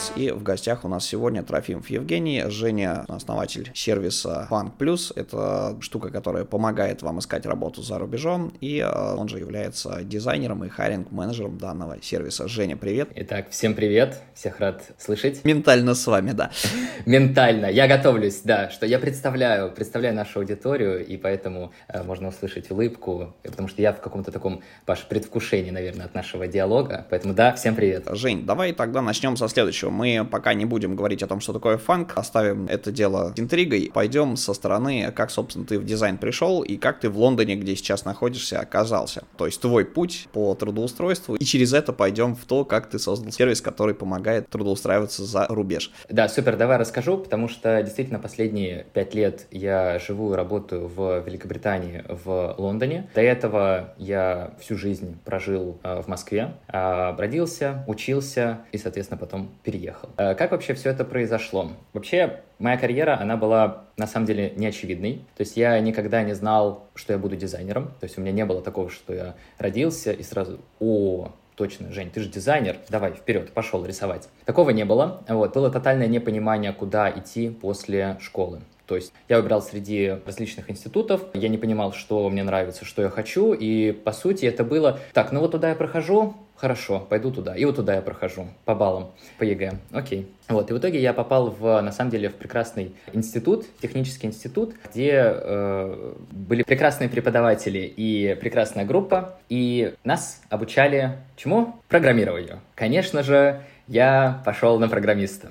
Ярец, и в гостях у нас сегодня Трофимов Евгений, Женя, основатель сервиса Funk Plus, это штука, которая помогает вам искать работу за рубежом, и э, он же является дизайнером и хайринг-менеджером данного сервиса. Женя, привет. Итак, всем привет, всех рад слышать. Ментально с вами, да. Ментально, я готовлюсь, да, что я представляю, представляю нашу аудиторию, и поэтому э, можно услышать улыбку, потому что я в каком-то таком, Паш, предвкушении, наверное, от нашего диалога, Поэтому да, всем привет. Жень, давай тогда начнем со следующего. Мы пока не будем говорить о том, что такое фанк, оставим это дело интригой. Пойдем со стороны, как, собственно, ты в дизайн пришел и как ты в Лондоне, где сейчас находишься, оказался. То есть твой путь по трудоустройству. И через это пойдем в то, как ты создал сервис, который помогает трудоустраиваться за рубеж. Да, супер, давай расскажу, потому что действительно последние пять лет я живу и работаю в Великобритании, в Лондоне. До этого я всю жизнь прожил э, в Москве. А, родился, учился и, соответственно, потом переехал. Э, как вообще все это произошло? Вообще, моя карьера, она была на самом деле неочевидной. То есть я никогда не знал, что я буду дизайнером. То есть у меня не было такого, что я родился и сразу, о, точно, Жень, ты же дизайнер, давай, вперед, пошел рисовать. Такого не было. Вот, было тотальное непонимание, куда идти после школы. То есть я выбирал среди различных институтов, я не понимал, что мне нравится, что я хочу, и по сути это было, так, ну вот туда я прохожу, хорошо, пойду туда, и вот туда я прохожу по баллам, по ЕГЭ, окей. Вот, и в итоге я попал в, на самом деле, в прекрасный институт, технический институт, где э, были прекрасные преподаватели и прекрасная группа, и нас обучали чему? Программированию. Конечно же, я пошел на программиста.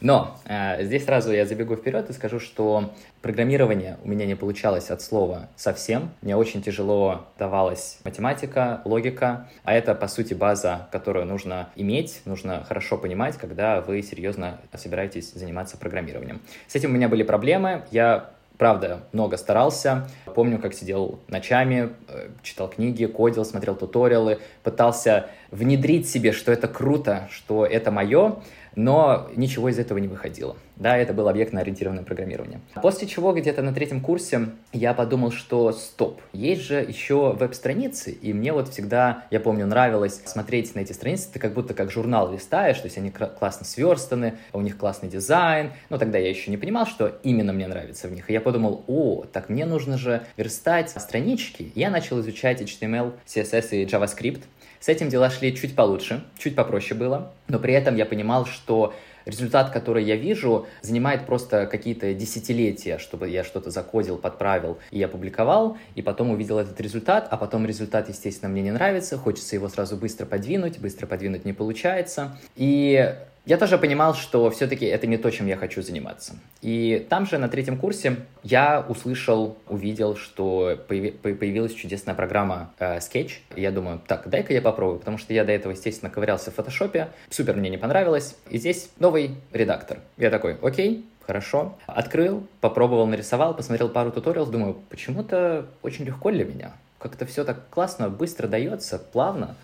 Но э, здесь сразу я забегу вперед и скажу, что программирование у меня не получалось от слова совсем. Мне очень тяжело давалась математика, логика, а это, по сути, база, которую нужно иметь, нужно хорошо понимать, когда вы серьезно собираетесь заниматься программированием. С этим у меня были проблемы. Я правда, много старался. Помню, как сидел ночами, э, читал книги, кодил, смотрел туториалы, пытался внедрить себе, что это круто, что это мое, но ничего из этого не выходило. Да, это было объектно-ориентированное программирование. После чего где-то на третьем курсе я подумал, что стоп, есть же еще веб-страницы, и мне вот всегда, я помню, нравилось смотреть на эти страницы, ты как будто как журнал листаешь, то есть они классно сверстаны, у них классный дизайн, но тогда я еще не понимал, что именно мне нравится в них, и я подумал, о, так мне нужно же верстать странички. Я начал изучать HTML, CSS и JavaScript, с этим дела шли чуть получше, чуть попроще было, но при этом я понимал, что результат, который я вижу, занимает просто какие-то десятилетия, чтобы я что-то закодил, подправил и опубликовал, и потом увидел этот результат, а потом результат, естественно, мне не нравится, хочется его сразу быстро подвинуть, быстро подвинуть не получается. И я тоже понимал, что все-таки это не то, чем я хочу заниматься. И там же на третьем курсе я услышал, увидел, что появилась чудесная программа э, Sketch. И я думаю, так, дай-ка я попробую, потому что я до этого, естественно, ковырялся в фотошопе. Супер мне не понравилось. И здесь новый редактор. Я такой, окей, хорошо. Открыл, попробовал, нарисовал, посмотрел пару туториалов, думаю, почему-то очень легко для меня. Как-то все так классно, быстро дается, плавно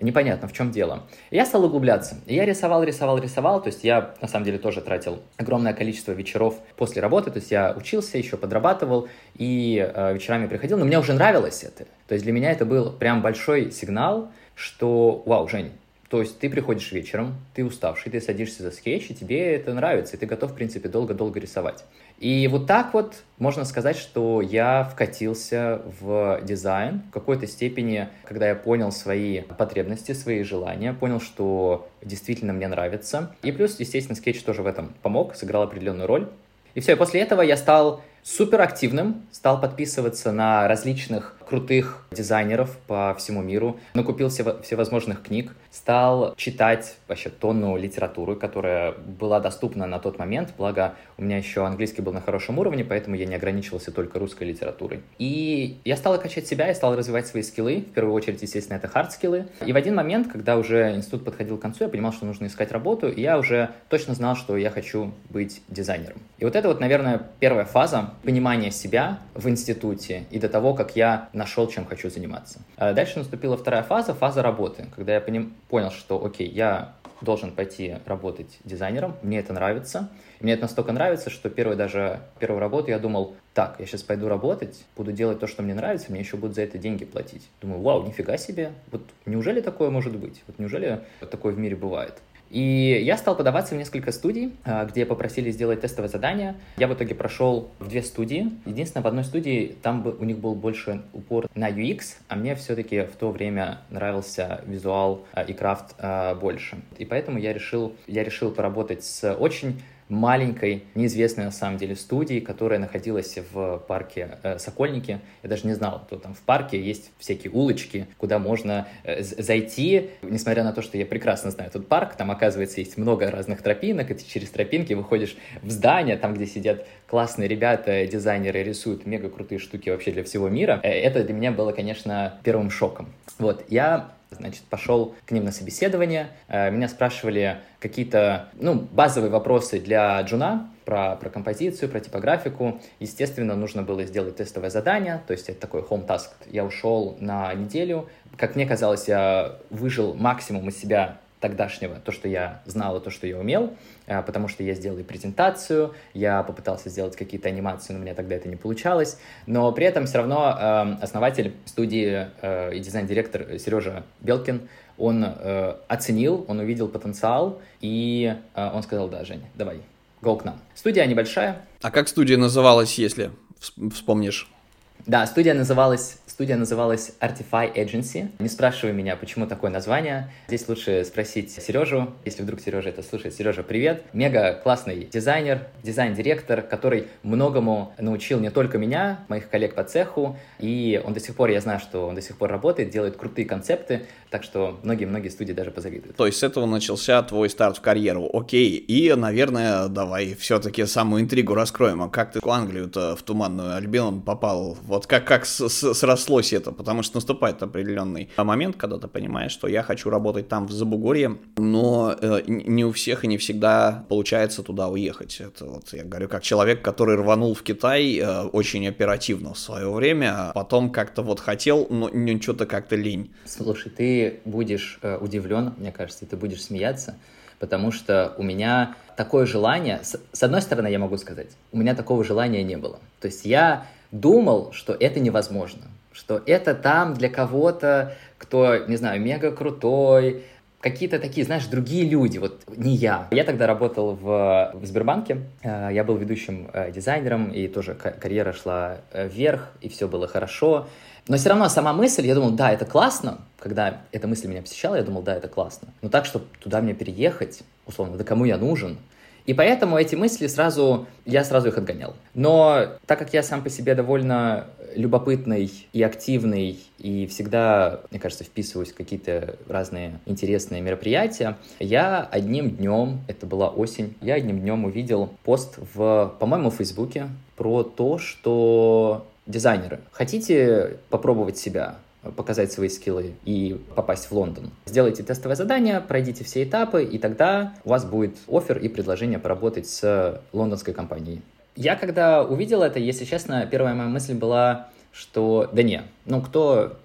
непонятно, в чем дело. Я стал углубляться. Я рисовал, рисовал, рисовал. То есть я, на самом деле, тоже тратил огромное количество вечеров после работы. То есть я учился, еще подрабатывал и э, вечерами приходил. Но мне уже нравилось это. То есть для меня это был прям большой сигнал, что, вау, Жень, то есть ты приходишь вечером, ты уставший, ты садишься за скетч, и тебе это нравится, и ты готов, в принципе, долго-долго рисовать. И вот так вот можно сказать, что я вкатился в дизайн в какой-то степени, когда я понял свои потребности, свои желания, понял, что действительно мне нравится. И плюс, естественно, скетч тоже в этом помог, сыграл определенную роль. И все, и после этого я стал супер активным, стал подписываться на различных крутых дизайнеров по всему миру, накупил все, всевозможных книг, стал читать вообще тонну литературы, которая была доступна на тот момент, благо у меня еще английский был на хорошем уровне, поэтому я не ограничивался только русской литературой. И я стал качать себя, я стал развивать свои скиллы, в первую очередь, естественно, это хард-скиллы. И в один момент, когда уже институт подходил к концу, я понимал, что нужно искать работу, и я уже точно знал, что я хочу быть дизайнером. И вот это вот, наверное, первая фаза понимания себя в институте и до того, как я нашел, чем хочу заниматься. А дальше наступила вторая фаза, фаза работы, когда я поним, понял, что, окей, я должен пойти работать дизайнером, мне это нравится. Мне это настолько нравится, что первую даже первую работу я думал, так, я сейчас пойду работать, буду делать то, что мне нравится, мне еще будут за это деньги платить. Думаю, вау, нифига себе, вот неужели такое может быть? Вот неужели такое в мире бывает? И я стал подаваться в несколько студий, а, где попросили сделать тестовое задание. Я в итоге прошел в две студии. Единственное, в одной студии там у них был больше упор на UX, а мне все-таки в то время нравился визуал а, и крафт а, больше. И поэтому я решил, я решил поработать с очень маленькой, неизвестной на самом деле студии, которая находилась в парке э, Сокольники. Я даже не знал, что там в парке есть всякие улочки, куда можно э, зайти. Несмотря на то, что я прекрасно знаю этот парк, там, оказывается, есть много разных тропинок, и ты через тропинки выходишь в здание, там, где сидят классные ребята, дизайнеры, рисуют мега крутые штуки вообще для всего мира. Э, это для меня было, конечно, первым шоком. Вот, я Значит, пошел к ним на собеседование. Э, меня спрашивали какие-то, ну, базовые вопросы для джуна про, про композицию, про типографику. Естественно, нужно было сделать тестовое задание, то есть это такой home task. Я ушел на неделю. Как мне казалось, я выжил максимум из себя тогдашнего, то, что я знал и то, что я умел, а, потому что я сделал и презентацию, я попытался сделать какие-то анимации, но у меня тогда это не получалось, но при этом все равно эм, основатель студии э, и дизайн-директор Сережа Белкин, он э, оценил, он увидел потенциал, и э, он сказал, да, Жень, давай, go к нам. Студия небольшая. А как студия называлась, если вспомнишь? Да, студия называлась Студия называлась Artify Agency. Не спрашивай меня, почему такое название. Здесь лучше спросить Сережу, если вдруг Сережа это слушает. Сережа, привет. Мега классный дизайнер, дизайн-директор, который многому научил не только меня, моих коллег по цеху, и он до сих пор, я знаю, что он до сих пор работает, делает крутые концепты, так что многие-многие студии даже позавидуют. То есть с этого начался твой старт в карьеру. Окей, и, наверное, давай все-таки самую интригу раскроем. А как ты в Англию-то, в Туманную Альбион попал? Вот как, как с, с, срослось это, потому что наступает определенный момент, когда ты понимаешь, что я хочу работать там в Забугорье, но э, не у всех и не всегда получается туда уехать. Это вот я говорю как человек, который рванул в Китай э, очень оперативно в свое время, а потом как-то вот хотел, но что-то как-то лень. Слушай, ты будешь э, удивлен, мне кажется, ты будешь смеяться, потому что у меня такое желание, с, с одной стороны, я могу сказать, у меня такого желания не было. То есть я думал, что это невозможно что это там для кого-то, кто, не знаю, мега крутой, какие-то такие, знаешь, другие люди, вот не я. Я тогда работал в, в Сбербанке, э, я был ведущим э, дизайнером, и тоже карьера шла вверх, и все было хорошо. Но все равно сама мысль, я думал, да, это классно, когда эта мысль меня посещала, я думал, да, это классно. Но так, чтобы туда мне переехать, условно, да кому я нужен, и поэтому эти мысли сразу, я сразу их отгонял. Но так как я сам по себе довольно любопытный и активный, и всегда, мне кажется, вписываюсь в какие-то разные интересные мероприятия, я одним днем, это была осень, я одним днем увидел пост в, по-моему, в Фейсбуке про то, что дизайнеры, хотите попробовать себя? показать свои скиллы и попасть в Лондон. Сделайте тестовое задание, пройдите все этапы, и тогда у вас будет офер и предложение поработать с лондонской компанией. Я когда увидел это, если честно, первая моя мысль была, что да не, ну кто,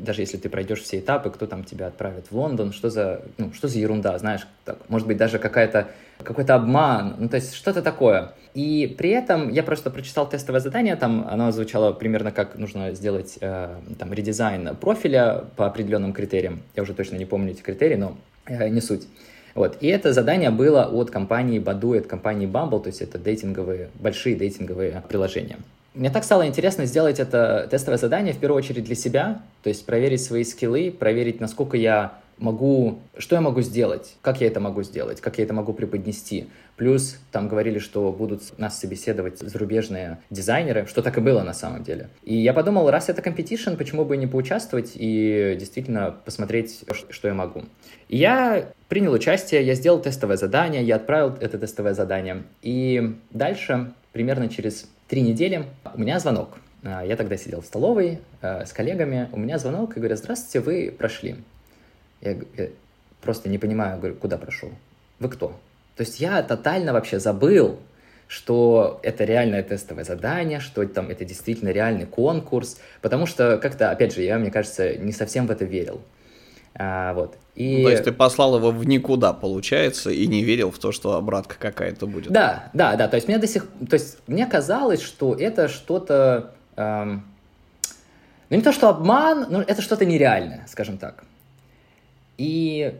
даже если ты пройдешь все этапы, кто там тебя отправит в Лондон, что за, ну, что за ерунда, знаешь, так, может быть даже какая-то какой-то обман, ну то есть что-то такое. И при этом я просто прочитал тестовое задание, там оно звучало примерно как нужно сделать э, там редизайн профиля по определенным критериям. Я уже точно не помню эти критерии, но э, не суть. Вот. И это задание было от компании Badoo, от компании Bumble, то есть это дейтинговые, большие дейтинговые приложения. Мне так стало интересно сделать это тестовое задание в первую очередь для себя, то есть проверить свои скиллы, проверить, насколько я могу, что я могу сделать, как я это могу сделать, как я это могу преподнести. Плюс там говорили, что будут нас собеседовать зарубежные дизайнеры, что так и было на самом деле. И я подумал, раз это competition, почему бы не поучаствовать и действительно посмотреть, что я могу. И я принял участие, я сделал тестовое задание, я отправил это тестовое задание. И дальше, примерно через три недели, у меня звонок. А, я тогда сидел в столовой э, с коллегами, у меня звонок и говорят, здравствуйте, вы прошли. Я, я просто не понимаю, говорю, куда прошел? Вы кто? То есть я тотально вообще забыл, что это реальное тестовое задание, что там это действительно реальный конкурс, потому что как-то, опять же, я, мне кажется, не совсем в это верил. А, вот. И... То есть ты послал его в никуда, получается, и не верил в то, что обратка какая-то будет. Да, да, да. То есть мне до сих, то есть мне казалось, что это что-то, эм... ну не то что обман, но это что-то нереальное, скажем так. И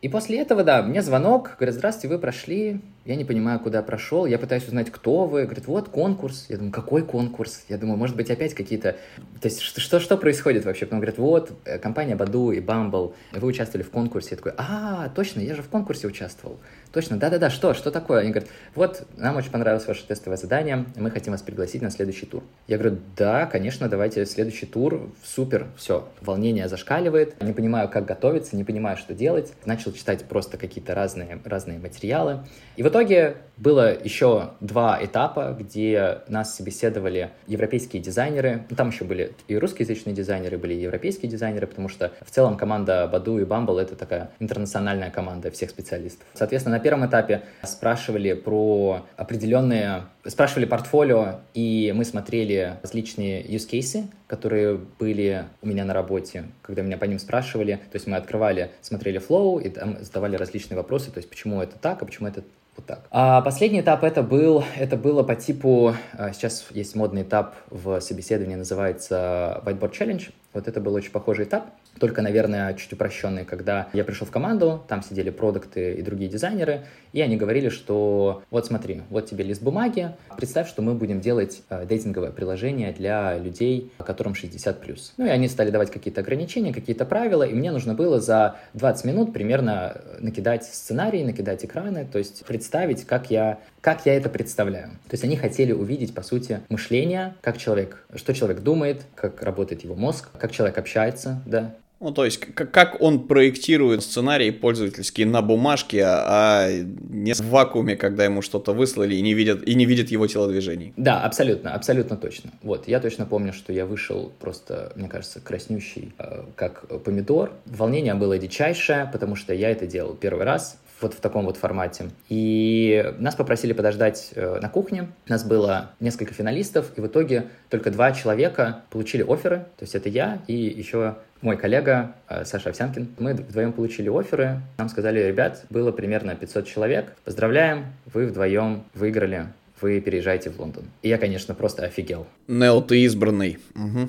и после этого, да, мне звонок, говорят, здравствуйте, вы прошли, я не понимаю, куда прошел, я пытаюсь узнать, кто вы, говорят, вот конкурс, я думаю, какой конкурс, я думаю, может быть, опять какие-то, то есть, что, что, что происходит вообще, потом говорят, вот, э, компания Баду и Bumble, вы участвовали в конкурсе, я такой, а, точно, я же в конкурсе участвовал, точно, да-да-да, что, что такое, они говорят, вот, нам очень понравилось ваше тестовое задание, мы хотим вас пригласить на следующий тур. Я говорю, да, конечно, давайте следующий тур, супер, все, волнение зашкаливает, не понимаю, как готовиться, не понимаю, что делать, начал читать просто какие-то разные, разные материалы, и в итоге было еще два этапа, где нас собеседовали европейские дизайнеры. Ну, там еще были и русскоязычные дизайнеры, были и европейские дизайнеры, потому что в целом команда Баду и Bumble — это такая интернациональная команда всех специалистов. Соответственно, на первом этапе спрашивали про определенные... Спрашивали портфолио, и мы смотрели различные use cases, которые были у меня на работе, когда меня по ним спрашивали. То есть мы открывали, смотрели flow и там задавали различные вопросы, то есть почему это так, а почему это вот так. А последний этап это был, это было по типу, а, сейчас есть модный этап в собеседовании, называется Whiteboard Challenge. Вот это был очень похожий этап только, наверное, чуть упрощенный, когда я пришел в команду, там сидели продукты и другие дизайнеры, и они говорили, что вот смотри, вот тебе лист бумаги, представь, что мы будем делать э, дейтинговое приложение для людей, которым 60+. Ну и они стали давать какие-то ограничения, какие-то правила, и мне нужно было за 20 минут примерно э, накидать сценарий, накидать экраны, то есть представить, как я, как я это представляю. То есть они хотели увидеть, по сути, мышление, как человек, что человек думает, как работает его мозг, как человек общается, да, ну, то есть, как он проектирует сценарии пользовательские на бумажке, а не в вакууме, когда ему что-то выслали и не видят, и не видят его телодвижений. Да, абсолютно, абсолютно точно. Вот, я точно помню, что я вышел просто, мне кажется, краснющий, э, как помидор. Волнение было дичайшее, потому что я это делал первый раз вот в таком вот формате. И нас попросили подождать э, на кухне. У нас было несколько финалистов, и в итоге только два человека получили оферы. То есть это я и еще мой коллега э, Саша Овсянкин. Мы вдвоем получили оферы. Нам сказали, ребят, было примерно 500 человек. Поздравляем, вы вдвоем выиграли вы переезжаете в Лондон. И я, конечно, просто офигел. Нел, ты избранный.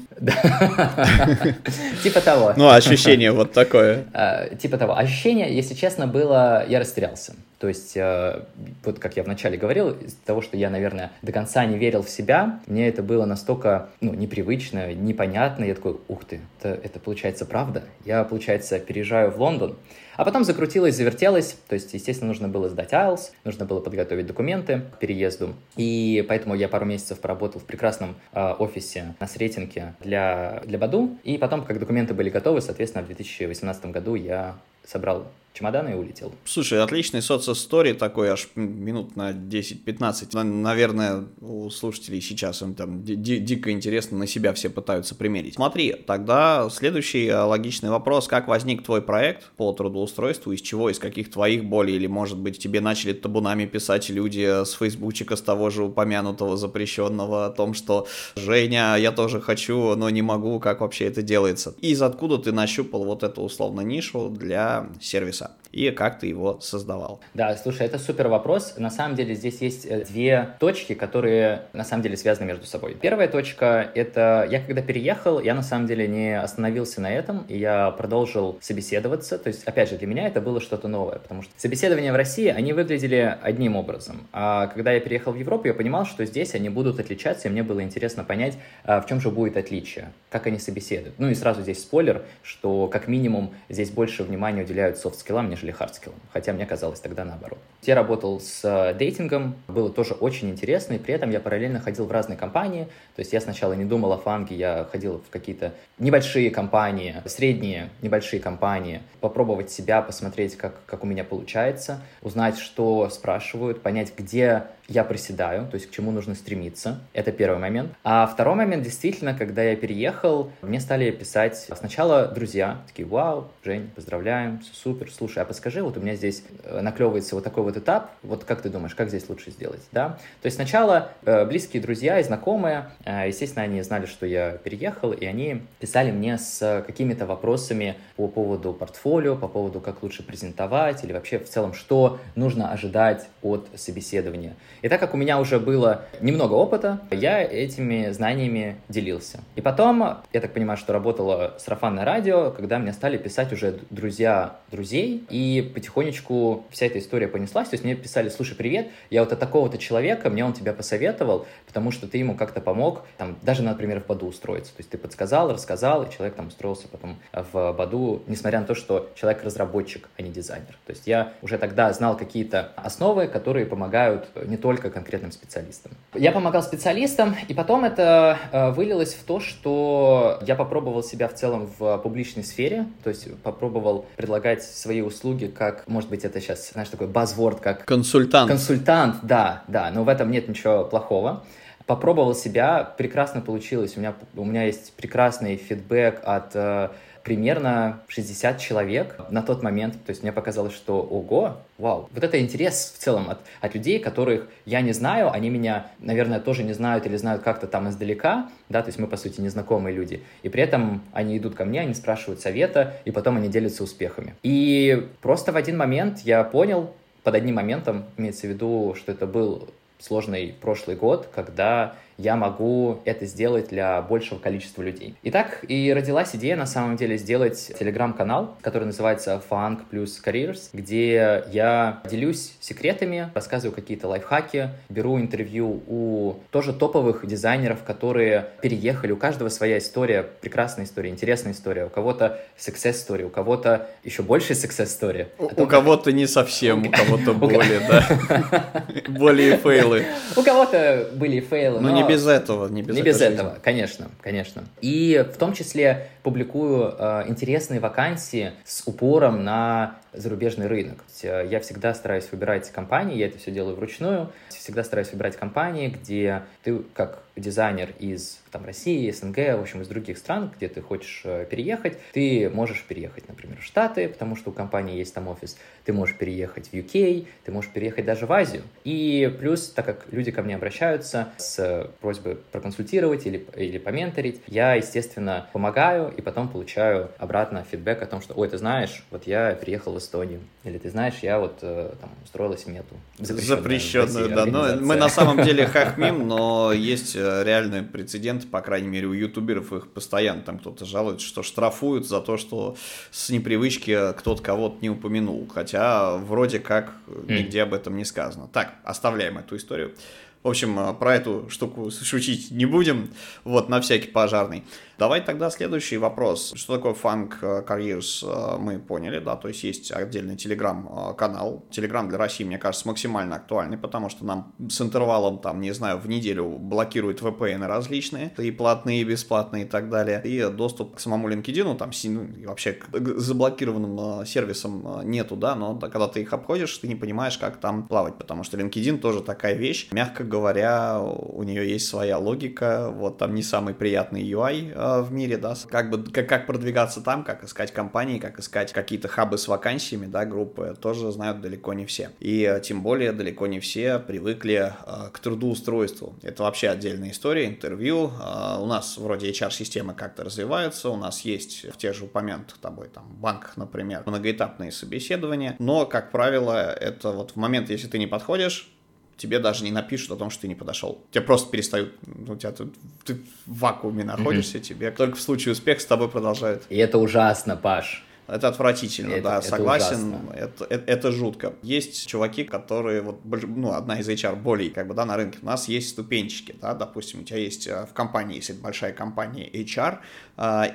Типа того. Ну, ощущение вот такое. А, типа того. Ощущение, если честно, было, я растерялся. То есть, э, вот как я вначале говорил, из-за того, что я, наверное, до конца не верил в себя, мне это было настолько, ну, непривычно, непонятно. Я такой, ух ты, это, это получается правда. Я, получается, переезжаю в Лондон. А потом закрутилось, завертелось, то есть, естественно, нужно было сдать IELTS, нужно было подготовить документы к переезду, и поэтому я пару месяцев поработал в прекрасном э, офисе на Сретенке для, для Баду, и потом, как документы были готовы, соответственно, в 2018 году я собрал чемоданы и улетел. Слушай, отличный социсторий такой, аж минут на 10-15. Наверное, у слушателей сейчас им там ди- дико интересно, на себя все пытаются примерить. Смотри, тогда следующий э, логичный вопрос. Как возник твой проект по трудоустройству? Из чего? Из каких твоих болей? Или, может быть, тебе начали табунами писать люди с фейсбучика, с того же упомянутого запрещенного о том, что «Женя, я тоже хочу, но не могу, как вообще это делается?» Из откуда ты нащупал вот эту условно нишу для сервиса? И как ты его создавал? Да, слушай, это супер вопрос. На самом деле здесь есть э, две точки, которые на самом деле связаны между собой. Первая точка — это я когда переехал, я на самом деле не остановился на этом, и я продолжил собеседоваться. То есть, опять же, для меня это было что-то новое, потому что собеседования в России, они выглядели одним образом. А когда я переехал в Европу, я понимал, что здесь они будут отличаться, и мне было интересно понять, а в чем же будет отличие, как они собеседуют. Ну и сразу здесь спойлер, что как минимум здесь больше внимания уделяют софт-скиллам, нежели хардскиллам, хотя мне казалось тогда наоборот. Я работал с э, дейтингом, было тоже очень интересно, и при этом я параллельно ходил в разные компании, то есть я сначала не думал о фанге, я ходил в какие-то небольшие компании, средние небольшие компании, попробовать себя, посмотреть, как, как у меня получается, узнать, что спрашивают, понять, где я приседаю, то есть к чему нужно стремиться. Это первый момент. А второй момент, действительно, когда я переехал, мне стали писать сначала друзья, такие, вау, Жень, поздравляем, все супер, слушай, а подскажи, вот у меня здесь э, наклевывается вот такой вот этап, вот как ты думаешь, как здесь лучше сделать, да? То есть сначала э, близкие друзья и знакомые, э, естественно, они знали, что я переехал, и они писали мне с какими-то вопросами по поводу портфолио, по поводу, как лучше презентовать, или вообще в целом, что нужно ожидать от собеседования. И так как у меня уже было немного опыта, я этими знаниями делился. И потом, я так понимаю, что работало сарафанное радио, когда мне стали писать уже друзья друзей, и потихонечку вся эта история понеслась. То есть мне писали, слушай, привет, я вот от такого-то человека, мне он тебя посоветовал, потому что ты ему как-то помог, там, даже, например, в Баду устроиться. То есть ты подсказал, рассказал, и человек там устроился потом в Баду, несмотря на то, что человек разработчик, а не дизайнер. То есть я уже тогда знал какие-то основы, которые помогают не только конкретным специалистам. Я помогал специалистам, и потом это э, вылилось в то, что я попробовал себя в целом в публичной сфере, то есть попробовал предлагать свои услуги как, может быть, это сейчас, знаешь, такой базворд, как... Консультант. Консультант, да, да, но в этом нет ничего плохого попробовал себя, прекрасно получилось. У меня, у меня есть прекрасный фидбэк от э, примерно 60 человек на тот момент. То есть мне показалось, что ого, вау. Вот это интерес в целом от, от людей, которых я не знаю, они меня, наверное, тоже не знают или знают как-то там издалека, да, то есть мы, по сути, незнакомые люди. И при этом они идут ко мне, они спрашивают совета, и потом они делятся успехами. И просто в один момент я понял, под одним моментом, имеется в виду, что это был сложный прошлый год, когда я могу это сделать для большего количества людей. Итак, и родилась идея на самом деле сделать телеграм-канал, который называется Funk плюс Careers, где я делюсь секретами, рассказываю какие-то лайфхаки, беру интервью у тоже топовых дизайнеров, которые переехали. У каждого своя история, прекрасная история, интересная история. У кого-то success story, у кого-то еще больше success story. У, у кого-то не совсем, у кого-то более, да. Более фейлы. У кого-то были фейлы, не без этого, не без, не без этого, конечно, конечно. И в том числе публикую э, интересные вакансии с упором на зарубежный рынок. Э, я всегда стараюсь выбирать компании, я это все делаю вручную, всегда стараюсь выбирать компании, где ты как дизайнер из там, России, СНГ, в общем, из других стран, где ты хочешь э, переехать, ты можешь переехать, например, в Штаты, потому что у компании есть там офис, ты можешь переехать в UK, ты можешь переехать даже в Азию. И плюс, так как люди ко мне обращаются с просьбой проконсультировать или, или поменторить, я, естественно, помогаю и потом получаю обратно фидбэк о том, что, ой, ты знаешь, вот я переехал в Эстонию, или ты знаешь, я вот э, там устроилась в мету. Запрещенную, да, но мы на самом деле хахмим, но есть э, реальный прецедент, по крайней мере, у ютуберов их постоянно там кто-то жалует, что штрафуют за то, что с непривычки кто-то кого-то не упомянул, хотя вроде как нигде об этом не сказано. Так, оставляем эту историю. В общем, э, про эту штуку шутить не будем, вот, на всякий пожарный. Давай тогда следующий вопрос. Что такое Funk э, Careers, э, мы поняли, да, то есть есть отдельный телеграм-канал. Телеграм для России, мне кажется, максимально актуальный, потому что нам с интервалом, там, не знаю, в неделю блокируют VPN различные, и платные, и бесплатные, и так далее. И доступ к самому LinkedIn, там, ну, и вообще к заблокированным э, сервисам нету, да, но когда ты их обходишь, ты не понимаешь, как там плавать, потому что LinkedIn тоже такая вещь. Мягко говоря, у нее есть своя логика, вот там не самый приятный UI, Э, в мире, да, как бы как, как продвигаться там, как искать компании, как искать какие-то хабы с вакансиями, да, группы, тоже знают далеко не все. И э, тем более далеко не все привыкли э, к трудоустройству. Это вообще отдельная история, интервью. Э, у нас вроде HR-системы как-то развиваются, у нас есть в тех же упомянутых тобой там банках, например, многоэтапные собеседования, но, как правило, это вот в момент, если ты не подходишь, тебе даже не напишут о том, что ты не подошел. Тебя просто перестают, ну, тебя тут, ты в вакууме находишься, mm-hmm. тебе только в случае успеха с тобой продолжают. И это ужасно, Паш. Это отвратительно, это, да, это согласен. Это, это, это жутко. Есть чуваки, которые, вот, ну, одна из HR более, как бы, да, на рынке. У нас есть ступенчики, да, допустим, у тебя есть э, в компании, если это большая компания, HR,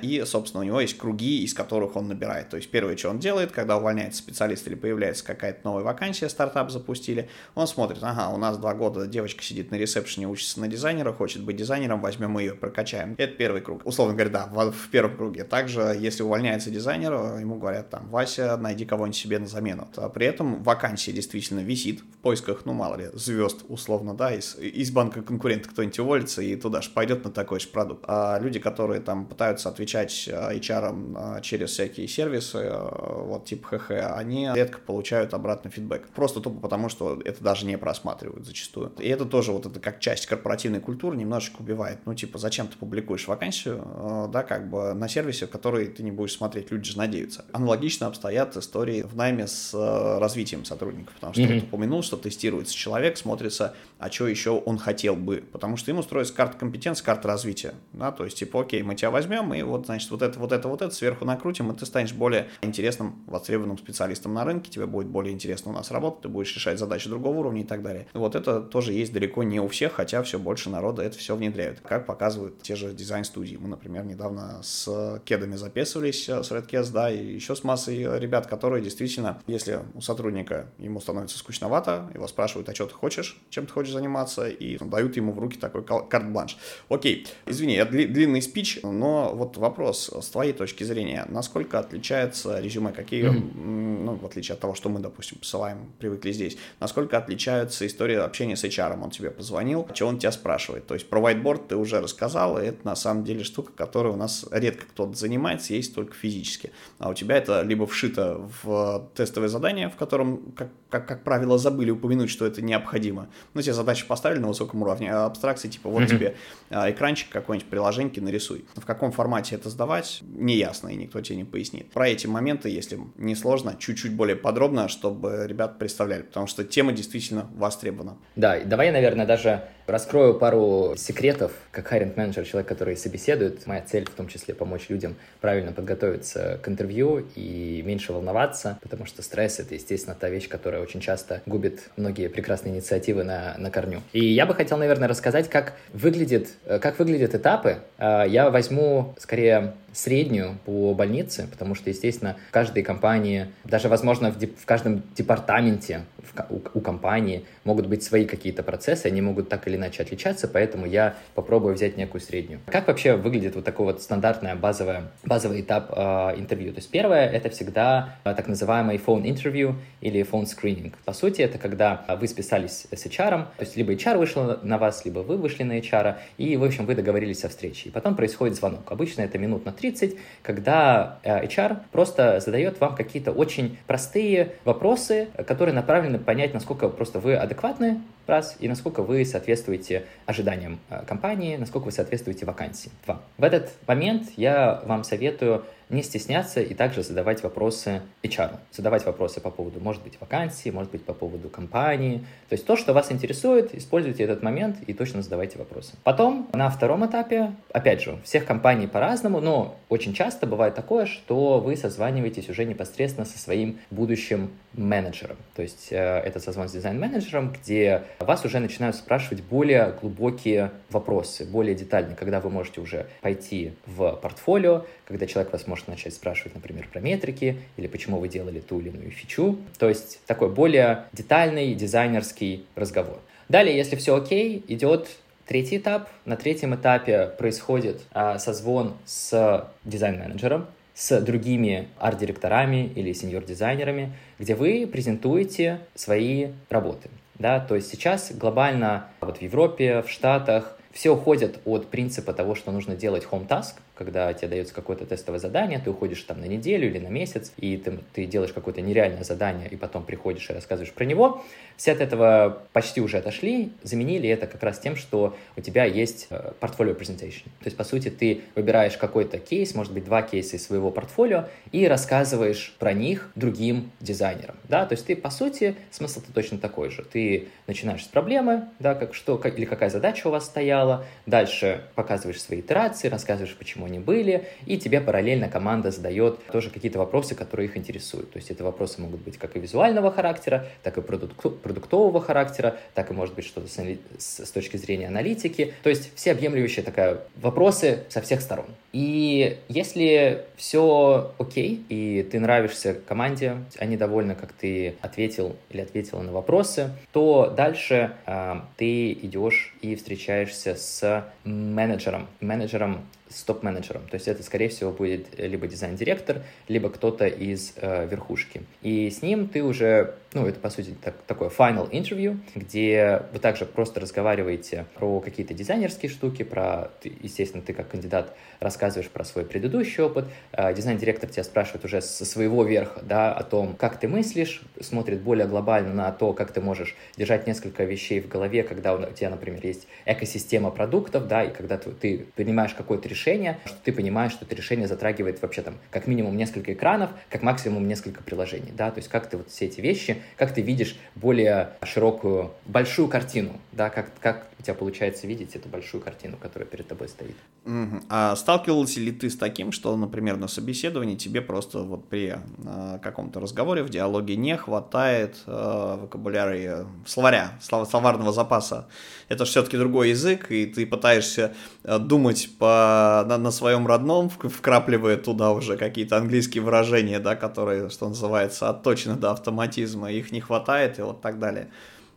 и, собственно, у него есть круги, из которых он набирает. То есть первое, что он делает, когда увольняется специалист или появляется какая-то новая вакансия, стартап запустили, он смотрит, ага, у нас два года девочка сидит на ресепшене, учится на дизайнера, хочет быть дизайнером, возьмем ее, прокачаем. Это первый круг. Условно говоря, да, в, в первом круге. Также, если увольняется дизайнер, ему говорят там, Вася, найди кого-нибудь себе на замену. А при этом вакансия действительно висит в поисках, ну, мало ли, звезд, условно, да, из, из банка конкурента кто-нибудь уволится и туда же пойдет на такой же продукт. А люди, которые там пытаются отвечать HR через всякие сервисы, вот типа ХХ, они редко получают обратный фидбэк. Просто тупо потому, что это даже не просматривают зачастую. И это тоже вот это как часть корпоративной культуры немножечко убивает. Ну, типа, зачем ты публикуешь вакансию, да, как бы на сервисе, в который ты не будешь смотреть, люди же надеются. Аналогично обстоят истории в найме с э, развитием сотрудников, потому что mm-hmm. ты упомянул, что тестируется человек, смотрится, а что еще он хотел бы, потому что ему строится карта компетенции, карта развития, да, то есть, типа, окей, мы тебя возьмем, и вот, значит, вот это, вот это, вот это сверху накрутим, и ты станешь более интересным, востребованным специалистом на рынке, тебе будет более интересно у нас работать, ты будешь решать задачи другого уровня и так далее. Вот это тоже есть далеко не у всех, хотя все больше народа это все внедряют, как показывают те же дизайн-студии. Мы, например, недавно с кедами записывались, с Redcast, да, и еще с массой ребят, которые действительно, если у сотрудника ему становится скучновато, его спрашивают, а что ты хочешь, чем ты хочешь заниматься, и дают ему в руки такой карт-бланш. Окей, извини, это длинный спич, но вот вопрос с твоей точки зрения, насколько отличается резюме, какие, mm-hmm. ну, в отличие от того, что мы, допустим, посылаем, привыкли здесь, насколько отличаются истории общения с HR, он тебе позвонил, что он тебя спрашивает, то есть про whiteboard ты уже рассказал, и это на самом деле штука, которой у нас редко кто-то занимается, есть только физически, а у тебя это либо вшито в тестовое задание, в котором, как, как, как правило, забыли упомянуть, что это необходимо, ну, тебе задачу поставили на высоком уровне, а абстракции, типа, вот mm-hmm. тебе а, экранчик какой-нибудь, приложеньки нарисуй. В каком формате это сдавать, не ясно, и никто тебе не пояснит. Про эти моменты, если не сложно, чуть-чуть более подробно, чтобы ребят представляли, потому что тема действительно востребована. Да, давай я, наверное, даже Раскрою пару секретов, как хайринг-менеджер, человек, который собеседует. Моя цель в том числе помочь людям правильно подготовиться к интервью и меньше волноваться, потому что стресс — это, естественно, та вещь, которая очень часто губит многие прекрасные инициативы на, на корню. И я бы хотел, наверное, рассказать, как выглядит, как выглядят этапы. А, я возьму, скорее, среднюю по больнице, потому что, естественно, в каждой компании, даже, возможно, в, в каждом департаменте в, у, у компании могут быть свои какие-то процессы, они могут так или иначе отличаться, поэтому я попробую взять некую среднюю. Как вообще выглядит вот такой вот стандартный базовый, базовый этап э, интервью? То есть первое — это всегда э, так называемый phone interview или phone screening. По сути, это когда вы списались с HR, то есть либо HR вышел на вас, либо вы вышли на HR, и, в общем, вы договорились о встрече. И потом происходит звонок. Обычно это минут на 30 30, когда э, HR просто задает вам какие-то очень простые вопросы, которые направлены понять, насколько просто вы адекватны, раз, и насколько вы соответствуете ожиданиям э, компании, насколько вы соответствуете вакансии. Два. В этот момент я вам советую не стесняться и также задавать вопросы HR. Задавать вопросы по поводу, может быть, вакансии, может быть, по поводу компании. То есть то, что вас интересует, используйте этот момент и точно задавайте вопросы. Потом, на втором этапе, опять же, всех компаний по-разному, но очень часто бывает такое, что вы созваниваетесь уже непосредственно со своим будущим менеджером. То есть э, это созвон с дизайн-менеджером, где вас уже начинают спрашивать более глубокие вопросы, более детальные, когда вы можете уже пойти в портфолио, когда человек вас может начать спрашивать, например, про метрики или почему вы делали ту или иную фичу. То есть такой более детальный дизайнерский разговор. Далее, если все окей, идет Третий этап. На третьем этапе происходит а, созвон с дизайн-менеджером, с другими арт-директорами или сеньор-дизайнерами, где вы презентуете свои работы. Да, то есть сейчас глобально вот в Европе, в Штатах все уходят от принципа того, что нужно делать home task, когда тебе дается какое-то тестовое задание, ты уходишь там на неделю или на месяц, и ты, ты делаешь какое-то нереальное задание, и потом приходишь и рассказываешь про него. Все от этого почти уже отошли, заменили это как раз тем, что у тебя есть портфолио uh, presentation. То есть, по сути, ты выбираешь какой-то кейс, может быть, два кейса из своего портфолио, и рассказываешь про них другим дизайнерам. Да? То есть ты, по сути, смысл-то точно такой же. Ты начинаешь с проблемы, да, как что, как, или какая задача у вас стояла, дальше показываешь свои итерации, рассказываешь, почему они были, и тебе параллельно команда задает тоже какие-то вопросы, которые их интересуют. То есть это вопросы могут быть как и визуального характера, так и продук- продуктового характера, так и может быть что-то с, с, точки зрения аналитики. То есть все объемлющие такая вопросы со всех сторон. И если все окей, и ты нравишься команде, они довольны, как ты ответил или ответила на вопросы, то дальше э, ты идешь и встречаешься с менеджером. Менеджером с топ-менеджером. То есть это, скорее всего, будет либо дизайн-директор, либо кто-то из э, верхушки. И с ним ты уже, ну, это, по сути, так, такое final interview, где вы также просто разговариваете про какие-то дизайнерские штуки, про, естественно, ты как кандидат рассказываешь про свой предыдущий опыт, э, дизайн-директор тебя спрашивает уже со своего верха, да, о том, как ты мыслишь, смотрит более глобально на то, как ты можешь держать несколько вещей в голове, когда у тебя, например, есть экосистема продуктов, да, и когда ты, принимаешь какое-то решение, что ты понимаешь, что это решение затрагивает вообще там как минимум несколько экранов, как максимум несколько приложений, да, то есть как ты вот все эти вещи, как ты видишь более широкую, большую картину, да, как, как у тебя получается видеть эту большую картину, которая перед тобой стоит. Угу. А сталкивался ли ты с таким, что, например, на собеседовании тебе просто вот при э, каком-то разговоре, в диалоге не хватает э, вокабулярия, словаря, слов, словарного запаса? Это все-таки другой язык, и ты пытаешься э, думать по, на, на своем родном, вкрапливая туда уже какие-то английские выражения, да, которые, что называется, отточены до автоматизма, их не хватает и вот так далее.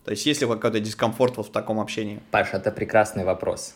То есть есть ли какой-то дискомфорт вот в таком общении? Паша, это прекрасный вопрос.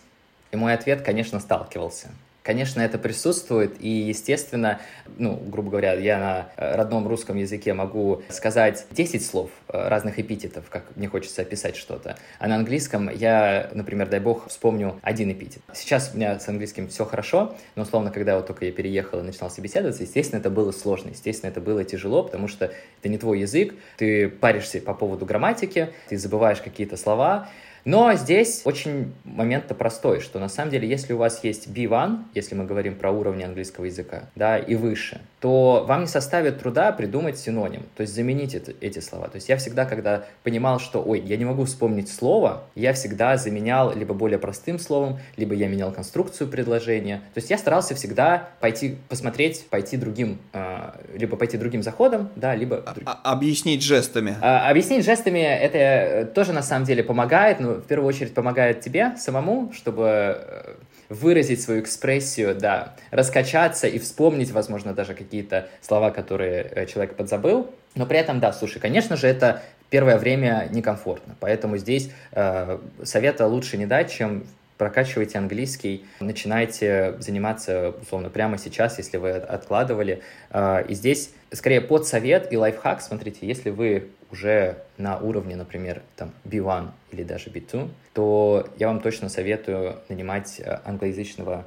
И мой ответ, конечно, сталкивался. Конечно, это присутствует, и, естественно, ну, грубо говоря, я на э, родном русском языке могу сказать 10 слов э, разных эпитетов, как мне хочется описать что-то, а на английском я, например, дай бог, вспомню один эпитет. Сейчас у меня с английским все хорошо, но, условно, когда вот только я переехал и начинал собеседоваться, естественно, это было сложно, естественно, это было тяжело, потому что это не твой язык, ты паришься по поводу грамматики, ты забываешь какие-то слова, но здесь очень момент-то простой, что на самом деле, если у вас есть B1, если мы говорим про уровни английского языка, да, и выше, то вам не составит труда придумать синоним, то есть заменить это, эти слова. То есть я всегда, когда понимал, что, ой, я не могу вспомнить слово, я всегда заменял либо более простым словом, либо я менял конструкцию предложения. То есть я старался всегда пойти, посмотреть, пойти другим, э, либо пойти другим заходом, да, либо... А, объяснить жестами. А, объяснить жестами это э, тоже на самом деле помогает, но в первую очередь помогает тебе самому, чтобы э, выразить свою экспрессию, да, раскачаться и вспомнить, возможно, даже какие-то слова, которые э, человек подзабыл. Но при этом, да, слушай, конечно же, это первое время некомфортно. Поэтому здесь э, совета лучше не дать, чем прокачивайте английский, начинайте заниматься, условно, прямо сейчас, если вы откладывали. Э, и здесь скорее под совет и лайфхак, смотрите, если вы уже на уровне, например, там B1 или даже B2, то я вам точно советую нанимать э, англоязычного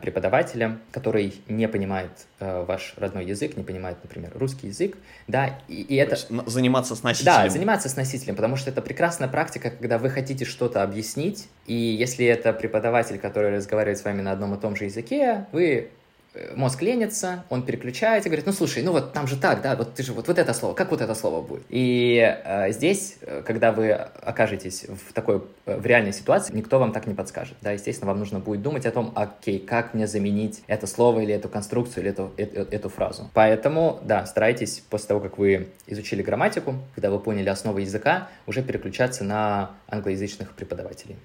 преподавателя, который не понимает э, ваш родной язык, не понимает, например, русский язык, да, и, и это... заниматься с носителем. Да, заниматься с носителем, потому что это прекрасная практика, когда вы хотите что-то объяснить, и если это преподаватель, который разговаривает с вами на одном и том же языке, вы Э, мозг ленится, он переключается, говорит, ну слушай, ну вот там же так, да, вот ты же вот, вот это слово, как вот это слово будет? И э, здесь, э, когда вы окажетесь в такой, э, в реальной ситуации, никто вам так не подскажет, да, естественно, вам нужно будет думать о том, окей, как мне заменить это слово или эту конструкцию или эту, эту, эту фразу. Поэтому, да, старайтесь после того, как вы изучили грамматику, когда вы поняли основы языка, уже переключаться на англоязычных преподавателей.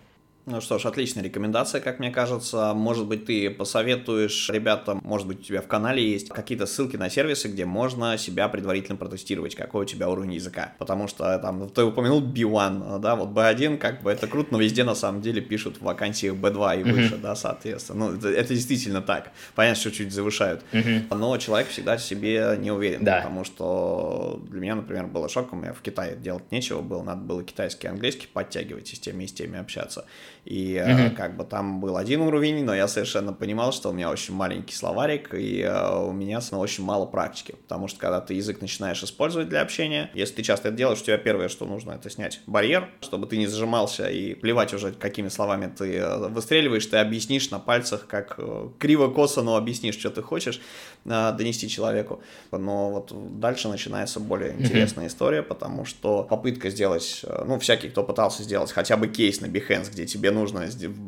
Ну что ж, отличная рекомендация, как мне кажется. Может быть, ты посоветуешь ребятам, может быть, у тебя в канале есть какие-то ссылки на сервисы, где можно себя предварительно протестировать, какой у тебя уровень языка. Потому что там, ты упомянул B1, да, вот B1, как бы это круто, но везде на самом деле пишут в вакансиях B2 и выше, mm-hmm. да, соответственно. Ну, это, это действительно так. Понятно, что чуть завышают. Mm-hmm. Но человек всегда в себе не уверен, да. потому что для меня, например, было шоком, я в Китае делать нечего было, надо было китайский и английский подтягивать и с теми и с теми общаться. И mm-hmm. как бы там был один уровень, но я совершенно понимал, что у меня очень маленький словарик, и э, у меня очень мало практики. Потому что когда ты язык начинаешь использовать для общения, если ты часто это делаешь, у тебя первое, что нужно, это снять барьер, чтобы ты не зажимался и плевать уже, какими словами ты э, выстреливаешь, ты объяснишь на пальцах, как криво-косо, но объяснишь, что ты хочешь донести человеку. Но вот дальше начинается более интересная mm-hmm. история, потому что попытка сделать, ну, всякий, кто пытался сделать хотя бы кейс на Behance, где тебе нужно,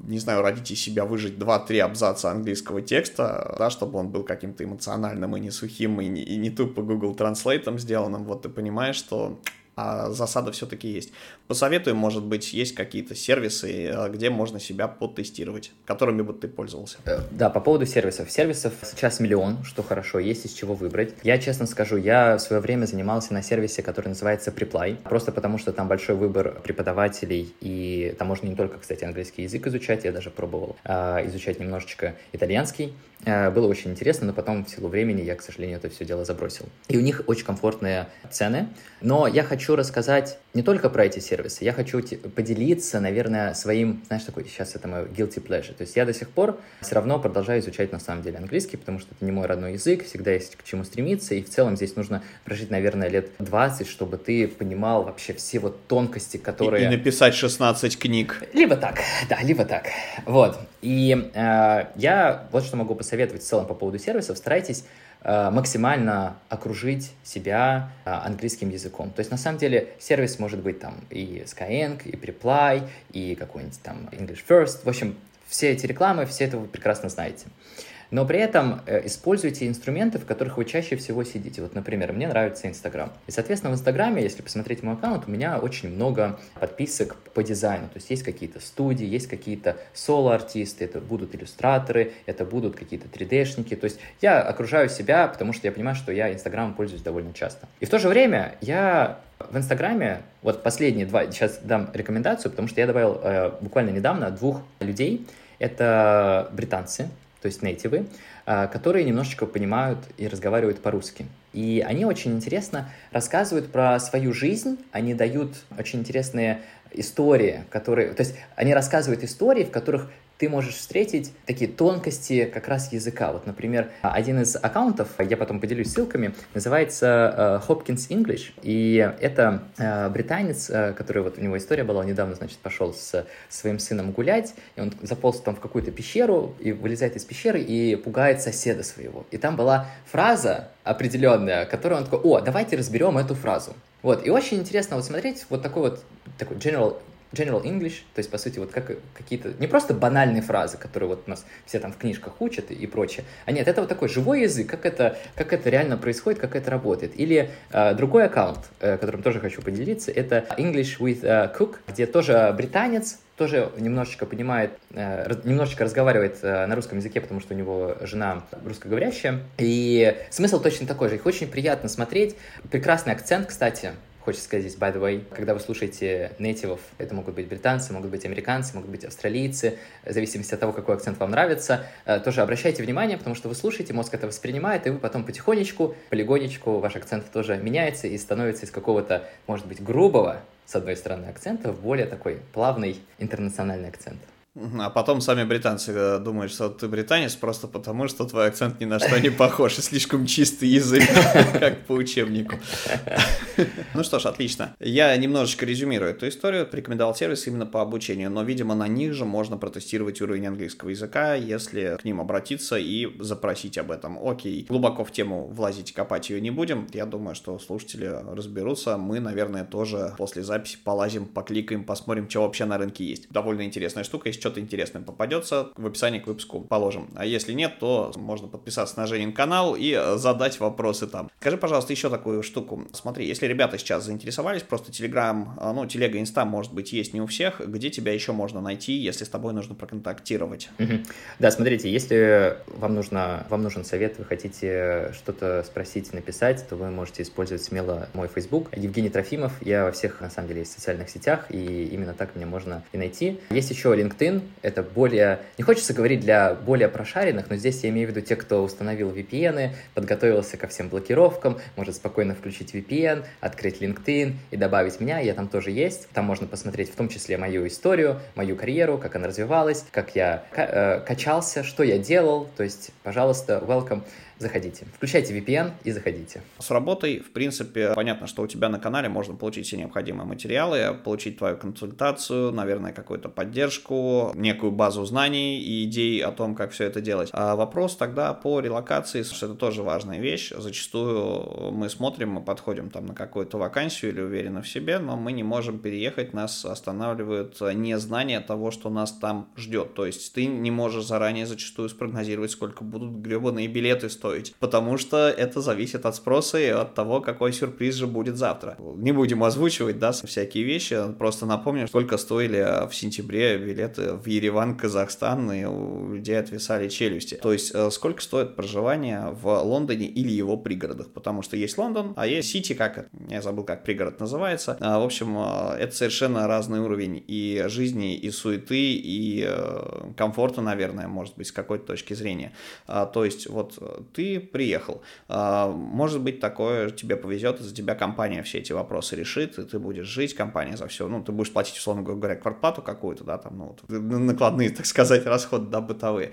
не знаю, родить из себя выжить 2-3 абзаца английского текста, да, чтобы он был каким-то эмоциональным и не сухим, и не, и не тупо Google Translate сделанным, вот ты понимаешь, что а засада все-таки есть. Посоветуем, может быть, есть какие-то сервисы, э, где можно себя подтестировать, которыми бы ты пользовался. Э, да, по поводу сервисов. Сервисов сейчас миллион, что хорошо, есть из чего выбрать. Я честно скажу, я в свое время занимался на сервисе, который называется Preply, просто потому что там большой выбор преподавателей, и там можно не только, кстати, английский язык изучать, я даже пробовал э, изучать немножечко итальянский. Э, было очень интересно, но потом в силу времени я, к сожалению, это все дело забросил. И у них очень комфортные цены, но я хочу рассказать не только про эти сервисы, я хочу поделиться, наверное, своим, знаешь, такой, сейчас это мой guilty pleasure. То есть я до сих пор все равно продолжаю изучать на самом деле английский, потому что это не мой родной язык, всегда есть к чему стремиться, и в целом здесь нужно прожить, наверное, лет 20, чтобы ты понимал вообще все вот тонкости, которые... И, и написать 16 книг. Либо так, да, либо так. Вот. И э, я вот что могу посоветовать в целом по поводу сервисов. Старайтесь Э, максимально окружить себя э, английским языком. То есть, на самом деле, сервис может быть там и Skyeng, и Preply, и какой-нибудь там English First. В общем, все эти рекламы, все это вы прекрасно знаете но при этом э, используйте инструменты, в которых вы чаще всего сидите. Вот, например, мне нравится Инстаграм. И, соответственно, в Инстаграме, если посмотреть мой аккаунт, у меня очень много подписок по дизайну. То есть есть какие-то студии, есть какие-то соло-артисты, это будут иллюстраторы, это будут какие-то 3D-шники. То есть я окружаю себя, потому что я понимаю, что я Инстаграмом пользуюсь довольно часто. И в то же время я в Инстаграме, вот последние два, сейчас дам рекомендацию, потому что я добавил э, буквально недавно двух людей. Это британцы, то есть нейтивы, а, которые немножечко понимают и разговаривают по-русски. И они очень интересно рассказывают про свою жизнь, они дают очень интересные истории, которые... То есть они рассказывают истории, в которых ты можешь встретить такие тонкости как раз языка. Вот, например, один из аккаунтов, я потом поделюсь ссылками, называется uh, Hopkins English, и это uh, британец, uh, который вот у него история была, он недавно, значит, пошел с своим сыном гулять, и он заполз там в какую-то пещеру, и вылезает из пещеры и пугает соседа своего. И там была фраза определенная, которую он такой, о, давайте разберем эту фразу. Вот, и очень интересно вот смотреть вот такой вот такой general general English, то есть, по сути, вот как какие-то, не просто банальные фразы, которые вот у нас все там в книжках учат и, и прочее, а нет, это вот такой живой язык, как это, как это реально происходит, как это работает. Или э, другой аккаунт, э, которым тоже хочу поделиться, это English with uh, Cook, где тоже британец, тоже немножечко понимает, э, немножечко разговаривает э, на русском языке, потому что у него жена русскоговорящая. И смысл точно такой же. Их очень приятно смотреть. Прекрасный акцент, кстати, Хочется сказать здесь, by the way, когда вы слушаете нейтивов, это могут быть британцы, могут быть американцы, могут быть австралийцы, в зависимости от того, какой акцент вам нравится, э, тоже обращайте внимание, потому что вы слушаете, мозг это воспринимает, и вы потом потихонечку, полигонечку, ваш акцент тоже меняется и становится из какого-то, может быть, грубого, с одной стороны, акцента в более такой плавный интернациональный акцент. А потом сами британцы э, думают, что ты британец просто потому, что твой акцент ни на что не похож, и слишком чистый язык, как по учебнику. Ну что ж, отлично. Я немножечко резюмирую эту историю. Порекомендовал сервис именно по обучению, но, видимо, на них же можно протестировать уровень английского языка, если к ним обратиться и запросить об этом. Окей, глубоко в тему влазить, копать ее не будем. Я думаю, что слушатели разберутся. Мы, наверное, тоже после записи полазим, покликаем, посмотрим, что вообще на рынке есть. Довольно интересная штука, если что-то интересное попадется, в описании к выпуску положим. А если нет, то можно подписаться на Женин канал и задать вопросы там. Скажи, пожалуйста, еще такую штуку. Смотри, если ребята сейчас заинтересовались, просто Телеграм, ну, Телега, Инста, может быть, есть не у всех, где тебя еще можно найти, если с тобой нужно проконтактировать? Да, смотрите, если вам, нужно, вам нужен совет, вы хотите что-то спросить, написать, то вы можете использовать смело мой Facebook. Евгений Трофимов, я во всех, на самом деле, социальных сетях, и именно так меня можно и найти. Есть еще LinkedIn, это более, не хочется говорить для более прошаренных, но здесь я имею в виду те, кто установил VPN, подготовился ко всем блокировкам, может спокойно включить VPN, открыть LinkedIn и добавить меня, я там тоже есть. Там можно посмотреть в том числе мою историю, мою карьеру, как она развивалась, как я э, качался, что я делал, то есть, пожалуйста, welcome заходите. Включайте VPN и заходите. С работой, в принципе, понятно, что у тебя на канале можно получить все необходимые материалы, получить твою консультацию, наверное, какую-то поддержку, некую базу знаний и идей о том, как все это делать. А вопрос тогда по релокации, что это тоже важная вещь. Зачастую мы смотрим, мы подходим там на какую-то вакансию или уверены в себе, но мы не можем переехать, нас останавливают незнание того, что нас там ждет. То есть ты не можешь заранее зачастую спрогнозировать, сколько будут гребаные билеты стоить готовить, потому что это зависит от спроса и от того, какой сюрприз же будет завтра. Не будем озвучивать, да, всякие вещи, просто напомню, сколько стоили в сентябре билеты в Ереван, Казахстан, и у людей отвисали челюсти. То есть, э, сколько стоит проживание в Лондоне или его пригородах, потому что есть Лондон, а есть Сити, как я забыл, как пригород называется. А, в общем, э, это совершенно разный уровень и жизни, и суеты, и э, комфорта, наверное, может быть, с какой-то точки зрения. А, то есть, вот ты приехал, а, может быть, такое тебе повезет, за тебя компания все эти вопросы решит, и ты будешь жить, компания за все, ну, ты будешь платить, условно говоря, квартплату какую-то, да, там, ну, вот, накладные, так сказать, расходы, да, бытовые.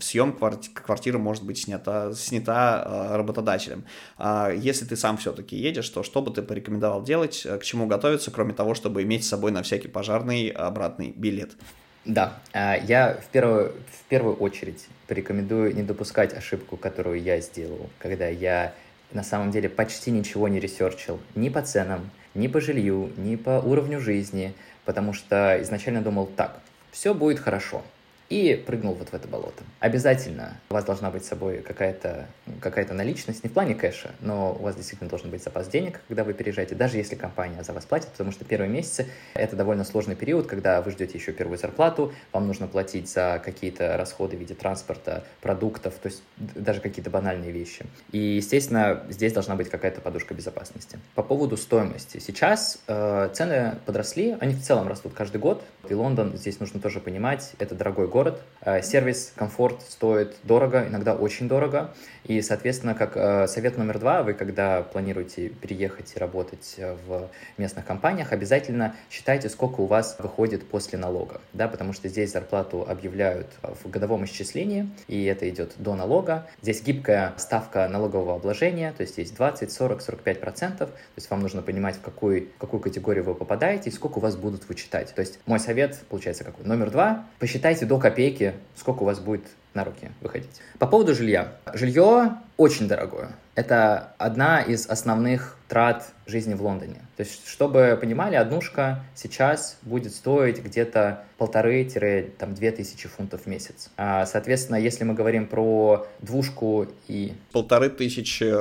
Съем квартиры может быть снята, снята э, работодателем. А если ты сам все-таки едешь, то что бы ты порекомендовал делать, к чему готовиться, кроме того, чтобы иметь с собой на всякий пожарный обратный билет? Да, а, я в первую, в первую очередь порекомендую не допускать ошибку, которую я сделал, когда я на самом деле почти ничего не ресерчил ни по ценам, ни по жилью, ни по уровню жизни, потому что изначально думал так, все будет хорошо, и прыгнул вот в это болото. Обязательно у вас должна быть с собой какая-то какая наличность, не в плане кэша, но у вас действительно должен быть запас денег, когда вы переезжаете, даже если компания за вас платит, потому что первые месяцы — это довольно сложный период, когда вы ждете еще первую зарплату, вам нужно платить за какие-то расходы в виде транспорта, продуктов, то есть даже какие-то банальные вещи. И, естественно, здесь должна быть какая-то подушка безопасности. По поводу стоимости. Сейчас э, цены подросли, они в целом растут каждый год, и Лондон, здесь нужно тоже понимать, это дорогой город, город. Э, сервис, комфорт стоит дорого, иногда очень дорого. И, соответственно, как э, совет номер два, вы, когда планируете переехать и работать э, в местных компаниях, обязательно считайте, сколько у вас выходит после налога, да, потому что здесь зарплату объявляют в годовом исчислении, и это идет до налога. Здесь гибкая ставка налогового обложения, то есть есть 20, 40, 45 процентов, то есть вам нужно понимать, в какую, в какую категорию вы попадаете и сколько у вас будут вычитать. То есть мой совет, получается, какой? Номер два, посчитайте до копейки, сколько у вас будет на руки выходить. По поводу жилья. Жилье очень дорогое. Это одна из основных трат жизни в Лондоне. То есть, чтобы понимали, однушка сейчас будет стоить где-то полторы-две тысячи фунтов в месяц. А, соответственно, если мы говорим про двушку и... Полторы тысячи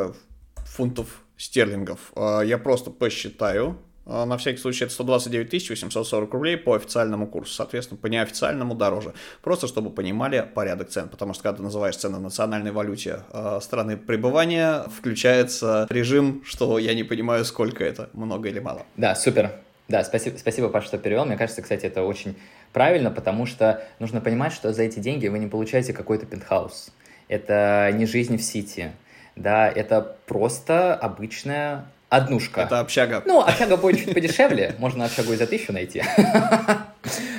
фунтов стерлингов. А, я просто посчитаю. А, на всякий случай это 129 840 рублей по официальному курсу. Соответственно, по неофициальному дороже. Просто чтобы понимали порядок цен. Потому что когда ты называешь цены в национальной валюте э, страны пребывания, включается режим, что я не понимаю, сколько это, много или мало. Да, супер. Да, спасибо, спасибо, Паш, что перевел. Мне кажется, кстати, это очень правильно, потому что нужно понимать, что за эти деньги вы не получаете какой-то пентхаус. Это не жизнь в Сити. Да, это просто обычная Однушка. Это общага. Ну, общага будет чуть подешевле, можно общагу и за тысячу найти.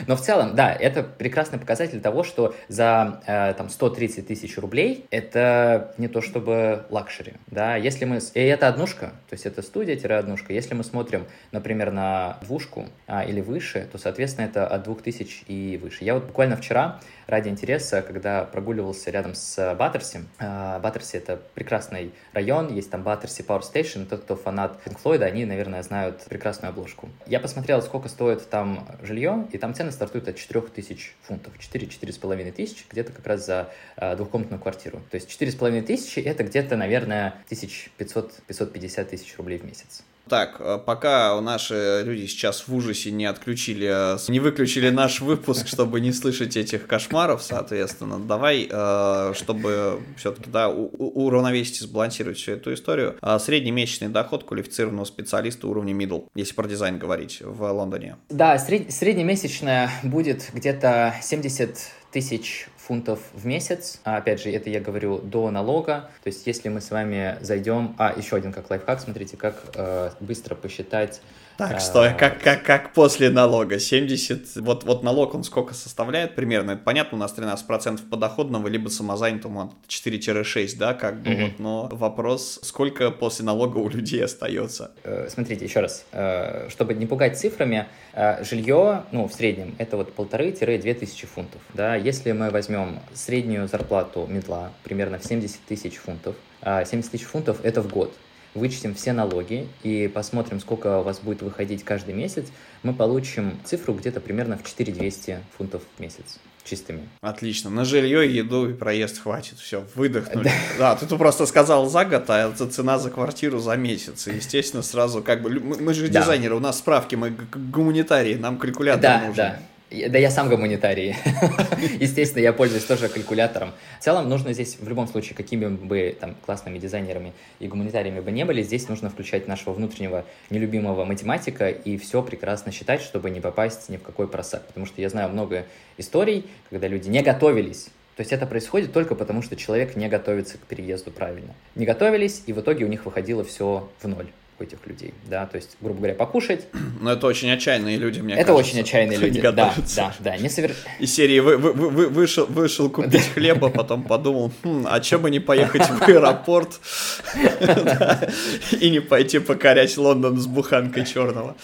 Но в целом, да, это прекрасный показатель того, что за э, там 130 тысяч рублей это не то чтобы luxury, да, если мы, и это однушка, то есть это студия-однушка, если мы смотрим, например, на двушку а, или выше, то, соответственно, это от 2000 и выше. Я вот буквально вчера ради интереса, когда прогуливался рядом с Баттерси, э, Баттерси это прекрасный район, есть там Battersea Power Station, тот, кто фанат Pink Floyd, они, наверное, знают прекрасную обложку. Я посмотрел, сколько стоит там жилье, и там цены стартуют от 4 тысяч фунтов, 4-4,5 тысяч, где-то как раз за э, двухкомнатную квартиру. То есть 4,5 тысячи это где-то, наверное, 1500-550 тысяч рублей в месяц. Так, э, пока наши люди сейчас в ужасе не отключили, э, не выключили наш выпуск, чтобы не слышать этих кошмаров, соответственно, давай, э, чтобы все-таки, да, уравновесить и сбалансировать всю эту историю. Среднемесячный доход квалифицированного специалиста уровня middle, если про дизайн говорить, в Лондоне. Да, сред... среднемесячная будет где-то 70 тысяч фунтов в месяц. А, опять же, это я говорю до налога. То есть, если мы с вами зайдем... А, еще один как лайфхак, смотрите, как э, быстро посчитать так, а, стой, как, как, как после налога? 70, вот, вот налог он сколько составляет примерно? Это понятно, у нас 13% подоходного, либо самозанятому 4-6, да, как бы, вот, но вопрос, сколько после налога у людей остается? Э, смотрите, еще раз, э, чтобы не пугать цифрами, э, жилье, ну, в среднем, это вот полторы-две тысячи фунтов, да, если мы возьмем среднюю зарплату медла примерно в 70 тысяч фунтов, 70 тысяч фунтов это в год, вычтем все налоги и посмотрим, сколько у вас будет выходить каждый месяц, мы получим цифру где-то примерно в 4200 фунтов в месяц чистыми. Отлично. На жилье, еду и проезд хватит. Все, выдохнули. Да, ты тут просто сказал за год, а это цена за квартиру за месяц. И, естественно, сразу как бы... Мы, же дизайнеры, у нас справки, мы гуманитарии, нам калькулятор нужен. Да, да. Я сам гуманитарий. Естественно, я пользуюсь тоже калькулятором. В целом, нужно здесь, в любом случае, какими бы там классными дизайнерами и гуманитариями бы не были, здесь нужно включать нашего внутреннего нелюбимого математика и все прекрасно считать, чтобы не попасть ни в какой просак. Потому что я знаю много историй, когда люди не готовились то есть это происходит только потому, что человек не готовится к переезду правильно. Не готовились, и в итоге у них выходило все в ноль этих людей, да, то есть, грубо говоря, покушать. Но это очень отчаянные люди, мне это кажется. Это очень отчаянные люди, да, да, да, не совер... Из серии вы, вы, вы, вышел, вышел купить хлеба, потом подумал, хм, а чем бы не поехать в аэропорт? И не пойти покорять Лондон с буханкой черного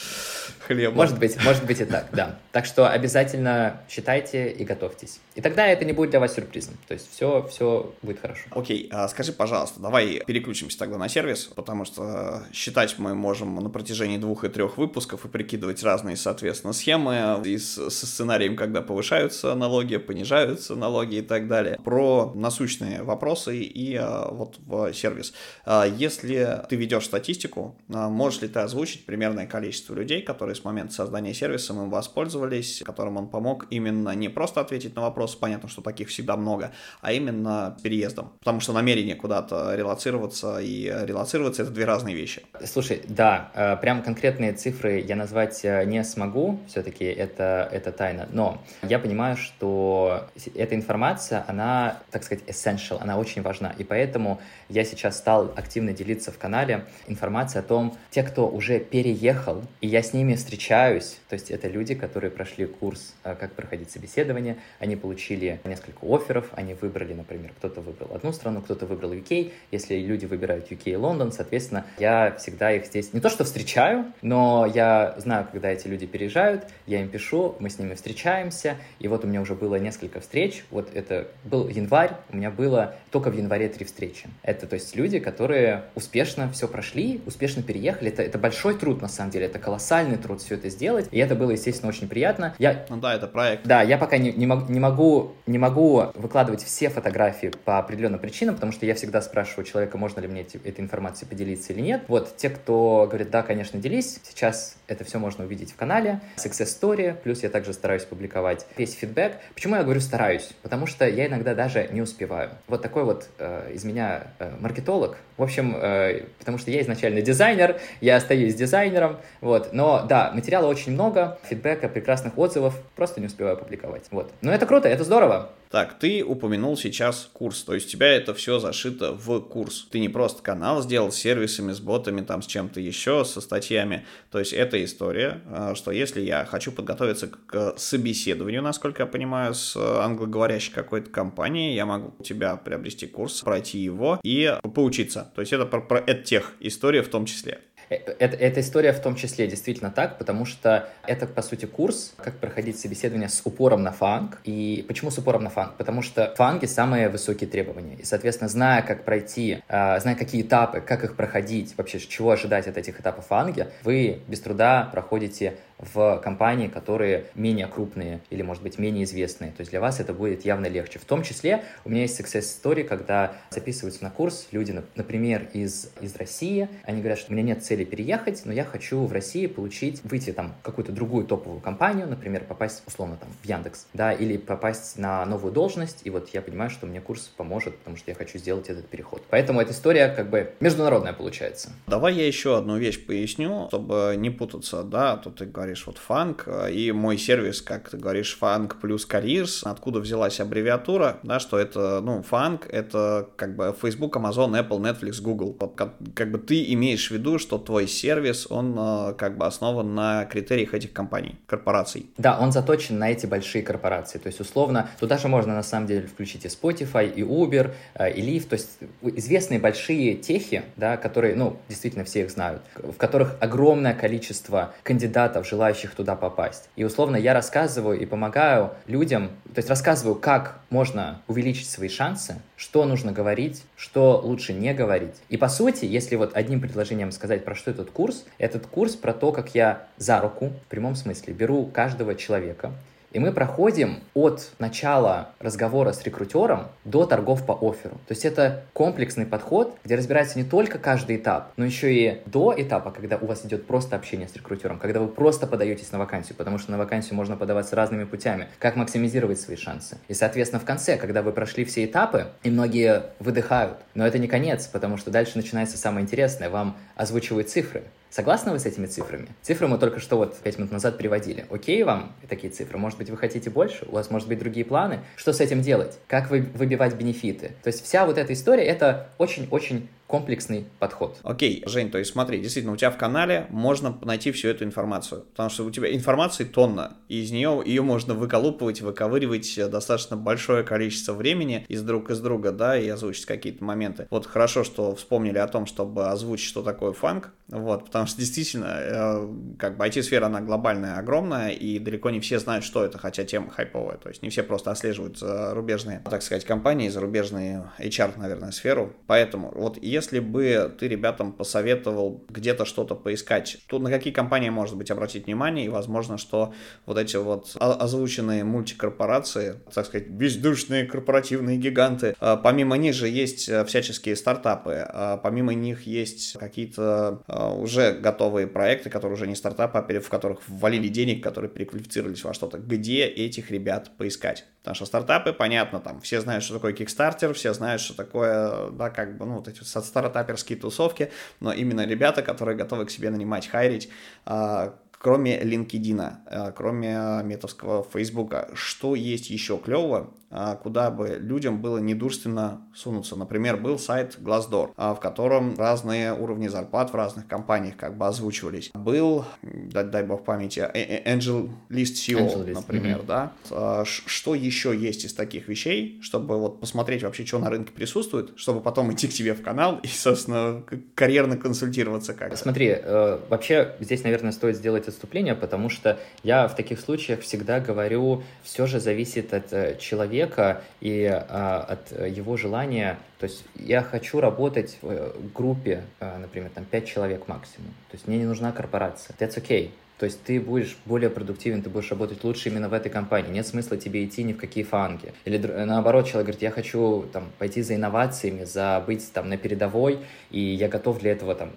хлеба. Может быть, может быть и так, да. Так что обязательно считайте и готовьтесь. И тогда это не будет для вас сюрпризом. То есть все, все будет хорошо. Окей, а скажи, пожалуйста, давай переключимся тогда на сервис, потому что считать мы можем на протяжении двух и трех выпусков и прикидывать разные, соответственно, схемы и с, со сценарием, когда повышаются налоги, понижаются налоги и так далее. Про насущные вопросы и а, вот в сервис. А, если ты ведешь статистику, а, можешь ли ты озвучить примерное количество людей, которые с момента создания сервиса им воспользовались, которым он помог именно не просто ответить на вопрос, понятно, что таких всегда много, а именно переездом. Потому что намерение куда-то релацироваться и релацироваться это две разные вещи. Слушай, да, э, прям конкретные цифры я назвать э, не смогу, все-таки это, это тайна, но я понимаю, что эта информация, она, так сказать, essential, она очень важна, и поэтому я сейчас стал активно делиться в канале информацией о том, те, кто уже переехал, и я с ними встречаюсь, то есть это люди, которые прошли курс э, «Как проходить собеседование», они получили несколько офферов, они выбрали, например, кто-то выбрал одну страну, кто-то выбрал UK, если люди выбирают UK и Лондон, соответственно, я всегда их здесь не то что встречаю, но я знаю, когда эти люди переезжают, я им пишу, мы с ними встречаемся, и вот у меня уже было несколько встреч, вот это был январь, у меня было только в январе три встречи. Это, то есть, люди, которые успешно все прошли, успешно переехали, это, это большой труд, на самом деле, это колоссальный труд все это сделать, и это было, естественно, очень приятно. Я... Ну да, это проект. Да, я пока не, не, мог, не, могу, не могу выкладывать все фотографии по определенным причинам, потому что я всегда спрашиваю человека, можно ли мне эти, этой информацией поделиться или нет. Вот, те, кто говорит, да, конечно, делись, сейчас это все можно увидеть в канале, Success Story, плюс я также стараюсь публиковать весь фидбэк. Почему я говорю стараюсь? Потому что я иногда даже не успеваю. Вот такой вот э, из меня э, маркетолог. В общем, э, потому что я изначально дизайнер, я остаюсь дизайнером, вот. Но да, материала очень много, фидбэка, прекрасных отзывов, просто не успеваю публиковать. Вот. Но это круто, это здорово. Так, ты упомянул сейчас курс, то есть у тебя это все зашито в курс. Ты не просто канал сделал с сервисами, с ботами, там, с чем-то еще, со статьями. То есть это история, а, что если я хочу подготовиться к собеседованию, насколько я понимаю, с англоговорящей какой-то компанией, я могу у тебя приобрести курс, пройти его и поучиться. То есть это про, про тех история в том числе. Э, это, эта история в том числе действительно так, потому что это, по сути, курс, как проходить собеседование с упором на фанк. И почему с упором на фанк? Потому что в фанге самые высокие требования. И, соответственно, зная, как пройти, а, зная, какие этапы, как их проходить, вообще, чего ожидать от этих этапов фанги, вы без труда проходите в компании, которые менее крупные или, может быть, менее известные. То есть для вас это будет явно легче. В том числе у меня есть success story, когда записываются на курс люди, например, из, из России. Они говорят, что у меня нет цели переехать, но я хочу в России получить, выйти там в какую-то другую топовую компанию, например, попасть условно там в Яндекс, да, или попасть на новую должность. И вот я понимаю, что мне курс поможет, потому что я хочу сделать этот переход. Поэтому эта история как бы международная получается. Давай я еще одну вещь поясню, чтобы не путаться, да, тут ты говоришь, говоришь, вот фанк, э, и мой сервис, как ты говоришь, фанк плюс careers, откуда взялась аббревиатура, да, что это, ну, фанк, это как бы Facebook, Amazon, Apple, Netflix, Google. Вот, как, как бы ты имеешь в виду, что твой сервис, он э, как бы основан на критериях этих компаний, корпораций. Да, он заточен на эти большие корпорации, то есть условно, туда же можно на самом деле включить и Spotify, и Uber, э, и Lyft, то есть известные большие техи, да, которые, ну, действительно все их знают, в которых огромное количество кандидатов, желающих туда попасть. И условно я рассказываю и помогаю людям, то есть рассказываю, как можно увеличить свои шансы, что нужно говорить, что лучше не говорить. И по сути, если вот одним предложением сказать, про что этот курс, этот курс про то, как я за руку, в прямом смысле, беру каждого человека, и мы проходим от начала разговора с рекрутером до торгов по офферу. То есть это комплексный подход, где разбирается не только каждый этап, но еще и до этапа, когда у вас идет просто общение с рекрутером, когда вы просто подаетесь на вакансию, потому что на вакансию можно подаваться разными путями, как максимизировать свои шансы. И, соответственно, в конце, когда вы прошли все этапы, и многие выдыхают, но это не конец, потому что дальше начинается самое интересное, вам озвучивают цифры. Согласны вы с этими цифрами? Цифры мы только что вот 5 минут назад приводили. Окей вам такие цифры? Может быть, вы хотите больше? У вас может быть другие планы? Что с этим делать? Как вы выбивать бенефиты? То есть вся вот эта история, это очень-очень комплексный подход. Окей, Жень, то есть смотри, действительно, у тебя в канале можно найти всю эту информацию, потому что у тебя информации тонна, и из нее ее можно выколупывать, выковыривать достаточно большое количество времени из друг из друга, да, и озвучить какие-то моменты. Вот хорошо, что вспомнили о том, чтобы озвучить, что такое фанк, вот, потому что действительно, э, как бы IT-сфера, она глобальная, огромная, и далеко не все знают, что это, хотя тема хайповая, то есть не все просто отслеживают зарубежные, так сказать, компании, зарубежные HR, наверное, сферу, поэтому вот если бы ты ребятам посоветовал где-то что-то поискать, то на какие компании, может быть, обратить внимание, и возможно, что вот эти вот озвученные мультикорпорации, так сказать, бездушные корпоративные гиганты, а, помимо них же есть э, всяческие стартапы, а помимо них есть какие-то уже готовые проекты, которые уже не стартапы, а в которых ввалили денег, которые переквалифицировались во что-то. Где этих ребят поискать? Потому что стартапы, понятно, там все знают, что такое Kickstarter, все знают, что такое, да, как бы, ну, вот эти стартаперские тусовки, но именно ребята, которые готовы к себе нанимать, хайрить, а, кроме LinkedIn, а, кроме метовского Фейсбука, что есть еще клевого, а, куда бы людям было недурственно сунуться. Например, был сайт Glassdoor, а, в котором разные уровни зарплат в разных компаниях как бы озвучивались. Был, дай, дай бог памяти, э, э, Angel List SEO, Angel List. например, mm-hmm. да. А, что еще есть из таких вещей, чтобы вот посмотреть вообще, что на рынке присутствует, чтобы потом идти к тебе в канал и, собственно, карьерно консультироваться как Смотри, э, вообще здесь, наверное, стоит сделать отступление, потому что я в таких случаях всегда говорю, все же зависит от человека, человека и а, от его желания. То есть я хочу работать в группе, а, например, там 5 человек максимум. То есть мне не нужна корпорация. That's okay. То есть ты будешь более продуктивен, ты будешь работать лучше именно в этой компании. Нет смысла тебе идти ни в какие фанги. Или наоборот, человек говорит, я хочу там, пойти за инновациями, за быть там на передовой, и я готов для этого там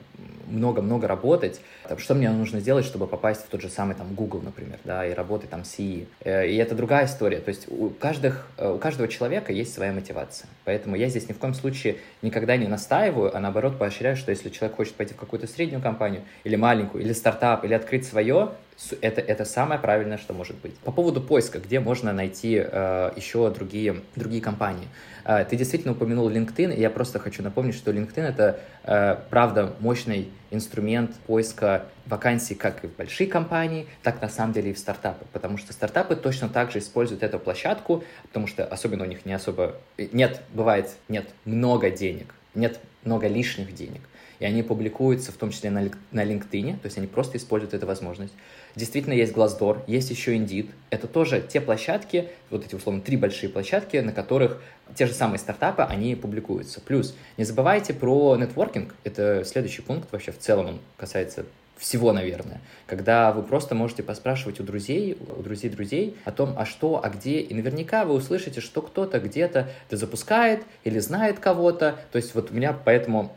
много-много работать. Там, что мне нужно сделать, чтобы попасть в тот же самый там Google, например, да, и работать там CE. Э, и это другая история. То есть у, каждых, э, у каждого человека есть своя мотивация. Поэтому я здесь ни в коем случае никогда не настаиваю, а наоборот поощряю, что если человек хочет пойти в какую-то среднюю компанию, или маленькую, или стартап, или открыть свое, это, это самое правильное, что может быть. По поводу поиска, где можно найти э, еще другие, другие компании. Э, ты действительно упомянул LinkedIn, и я просто хочу напомнить, что LinkedIn — это, э, правда, мощный инструмент поиска вакансий как и в большие компании, так на самом деле и в стартапы, потому что стартапы точно так же используют эту площадку, потому что особенно у них не особо... Нет, бывает, нет много денег, нет много лишних денег и они публикуются в том числе на, на LinkedIn, то есть они просто используют эту возможность. Действительно есть Glassdoor, есть еще Indeed. Это тоже те площадки, вот эти условно три большие площадки, на которых те же самые стартапы, они публикуются. Плюс не забывайте про нетворкинг, это следующий пункт вообще в целом, он касается всего, наверное, когда вы просто можете поспрашивать у друзей, у друзей друзей о том, а что, а где, и наверняка вы услышите, что кто-то где-то запускает или знает кого-то, то есть вот у меня поэтому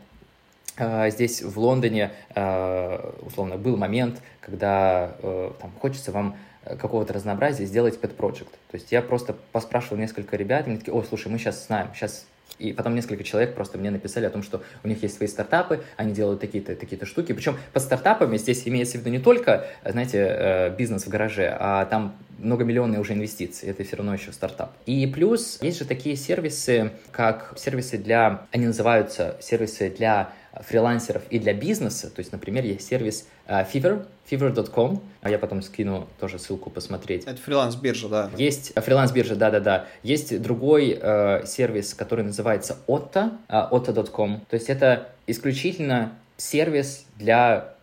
здесь в Лондоне, а, условно, был момент, когда э, там, хочется вам какого-то разнообразия сделать pet project. То есть я просто поспрашивал несколько ребят, и они такие, о, слушай, мы сейчас знаем, сейчас и потом несколько человек просто мне написали о том, что у них есть свои стартапы, они делают такие-то такие штуки. Причем под стартапами здесь имеется в виду не только, знаете, э, бизнес в гараже, а там многомиллионные уже инвестиции, это все равно еще стартап. И плюс есть же такие сервисы, как сервисы для, они называются сервисы для фрилансеров и для бизнеса. То есть, например, есть сервис uh, Fiverr, fiverr.com, а я потом скину тоже ссылку посмотреть. Это фриланс-биржа, да. Есть э, фриланс-биржа, да-да-да. Есть другой э, сервис, который называется Otto, uh, otto.com. То есть это исключительно сервис для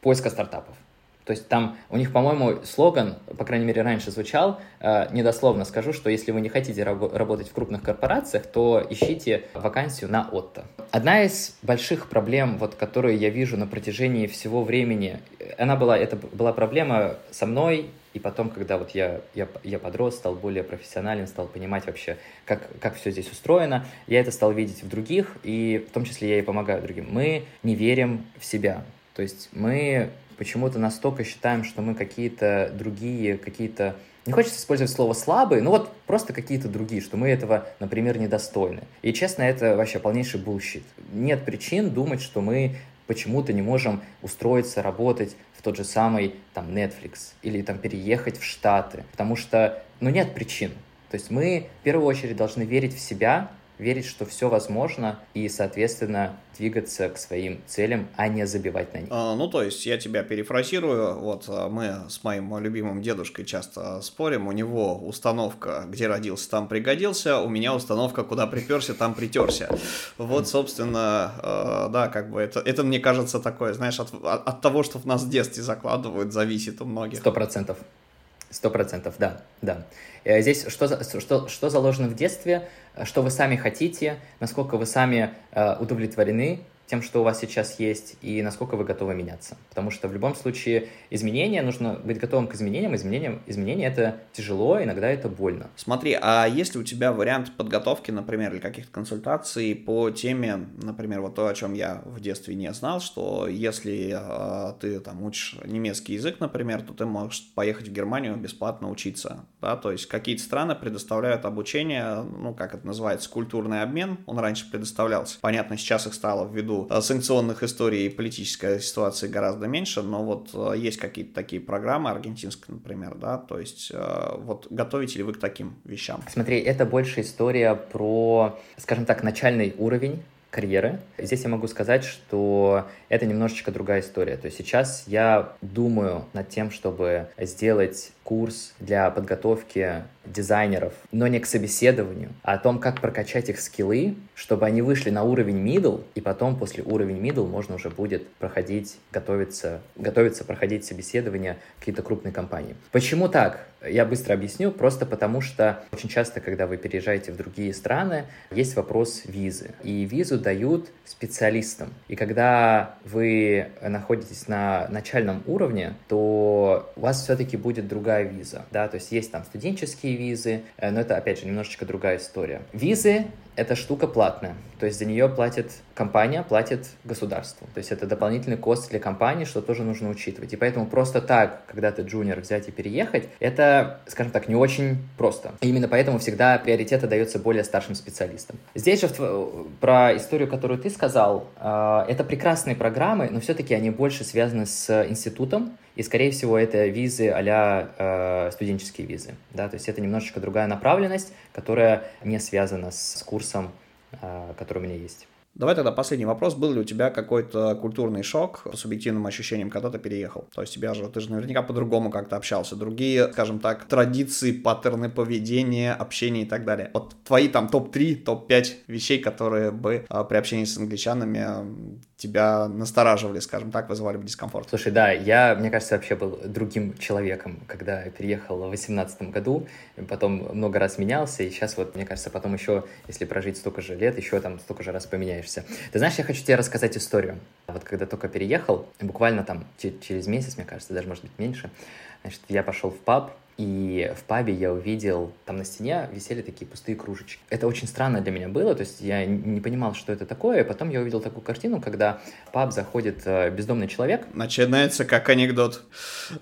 поиска стартапов. То есть там у них, по-моему, слоган, по крайней мере, раньше звучал, э, недословно скажу, что если вы не хотите раб- работать в крупных корпорациях, то ищите вакансию на Отто. Одна из больших проблем, вот, которую я вижу на протяжении всего времени, она была, это была проблема со мной, и потом, когда вот я, я, я подрос, стал более профессионален, стал понимать вообще, как, как все здесь устроено, я это стал видеть в других, и в том числе я и помогаю другим. Мы не верим в себя. То есть мы почему-то настолько считаем, что мы какие-то другие, какие-то не хочется использовать слово слабые, но вот просто какие-то другие, что мы этого, например, недостойны. И честно, это вообще полнейший bullshit. Нет причин думать, что мы почему-то не можем устроиться, работать в тот же самый там Netflix или там переехать в Штаты, потому что, ну, нет причин. То есть мы в первую очередь должны верить в себя, верить, что все возможно, и, соответственно, двигаться к своим целям, а не забивать на них. А, ну, то есть, я тебя перефразирую, вот а, мы с моим любимым дедушкой часто спорим, у него установка, где родился, там пригодился, у меня установка, куда приперся, там притерся. Вот, собственно, э, да, как бы это, это мне кажется такое, знаешь, от, от того, что в нас в детстве закладывают, зависит у многих. Сто процентов. Сто процентов, да, да. Э, здесь что, что, что заложено в детстве, что вы сами хотите, насколько вы сами э, удовлетворены тем, что у вас сейчас есть, и насколько вы готовы меняться. Потому что в любом случае изменения, нужно быть готовым к изменениям. Изменениям изменения это тяжело, иногда это больно. Смотри, а есть ли у тебя вариант подготовки, например, или каких-то консультаций по теме, например, вот то, о чем я в детстве не знал, что если э, ты там учишь немецкий язык, например, то ты можешь поехать в Германию бесплатно учиться, да, то есть какие-то страны предоставляют обучение, ну, как это называется, культурный обмен, он раньше предоставлялся. Понятно, сейчас их стало ввиду виду э, санкционных историй и политической ситуации гораздо меньше, но вот э, есть какие-то такие программы, аргентинская, например, да, то есть э, вот готовите ли вы к таким вещам? Смотри, это больше история про, скажем так, начальный уровень карьеры. Здесь я могу сказать, что это немножечко другая история. То есть сейчас я думаю над тем, чтобы сделать курс для подготовки дизайнеров, но не к собеседованию, а о том, как прокачать их скиллы, чтобы они вышли на уровень middle, и потом после уровня middle можно уже будет проходить, готовиться, готовиться проходить собеседование какие-то крупные компании. Почему так? Я быстро объясню, просто потому что очень часто, когда вы переезжаете в другие страны, есть вопрос визы. И визу дают специалистам. И когда вы находитесь на начальном уровне, то у вас все-таки будет другая виза. Да? То есть есть там студенческие визы, э, но это, опять же, немножечко другая история. Визы эта штука платная. То есть за нее платит компания, платит государству. То есть это дополнительный кост для компании, что тоже нужно учитывать. И поэтому просто так, когда ты джуниор, взять и переехать, это, скажем так, не очень просто. И именно поэтому всегда приоритет дается более старшим специалистам. Здесь же про историю, которую ты сказал, э, это прекрасные программы, но все-таки они больше связаны с институтом, и, скорее всего, это визы а э, студенческие визы. Да? То есть это немножечко другая направленность, которая не связана с курсом, э, который у меня есть. Давай тогда последний вопрос. Был ли у тебя какой-то культурный шок по субъективным ощущениям, когда ты переехал? То есть тебя же, ты же наверняка по-другому как-то общался. Другие, скажем так, традиции, паттерны поведения, общения и так далее. Вот твои там топ-3, топ-5 вещей, которые бы а, при общении с англичанами тебя настораживали, скажем так, вызывали бы дискомфорт? Слушай, да, я, мне кажется, вообще был другим человеком, когда переехал в 2018 году, потом много раз менялся, и сейчас вот, мне кажется, потом еще, если прожить столько же лет, еще там столько же раз поменяешься. Ты знаешь, я хочу тебе рассказать историю. Вот когда только переехал, буквально там через месяц, мне кажется, даже, может быть, меньше, значит, я пошел в паб, и в пабе я увидел, там на стене висели такие пустые кружечки. Это очень странно для меня было, то есть я не понимал, что это такое. И потом я увидел такую картину, когда в паб заходит э, бездомный человек. Начинается как анекдот.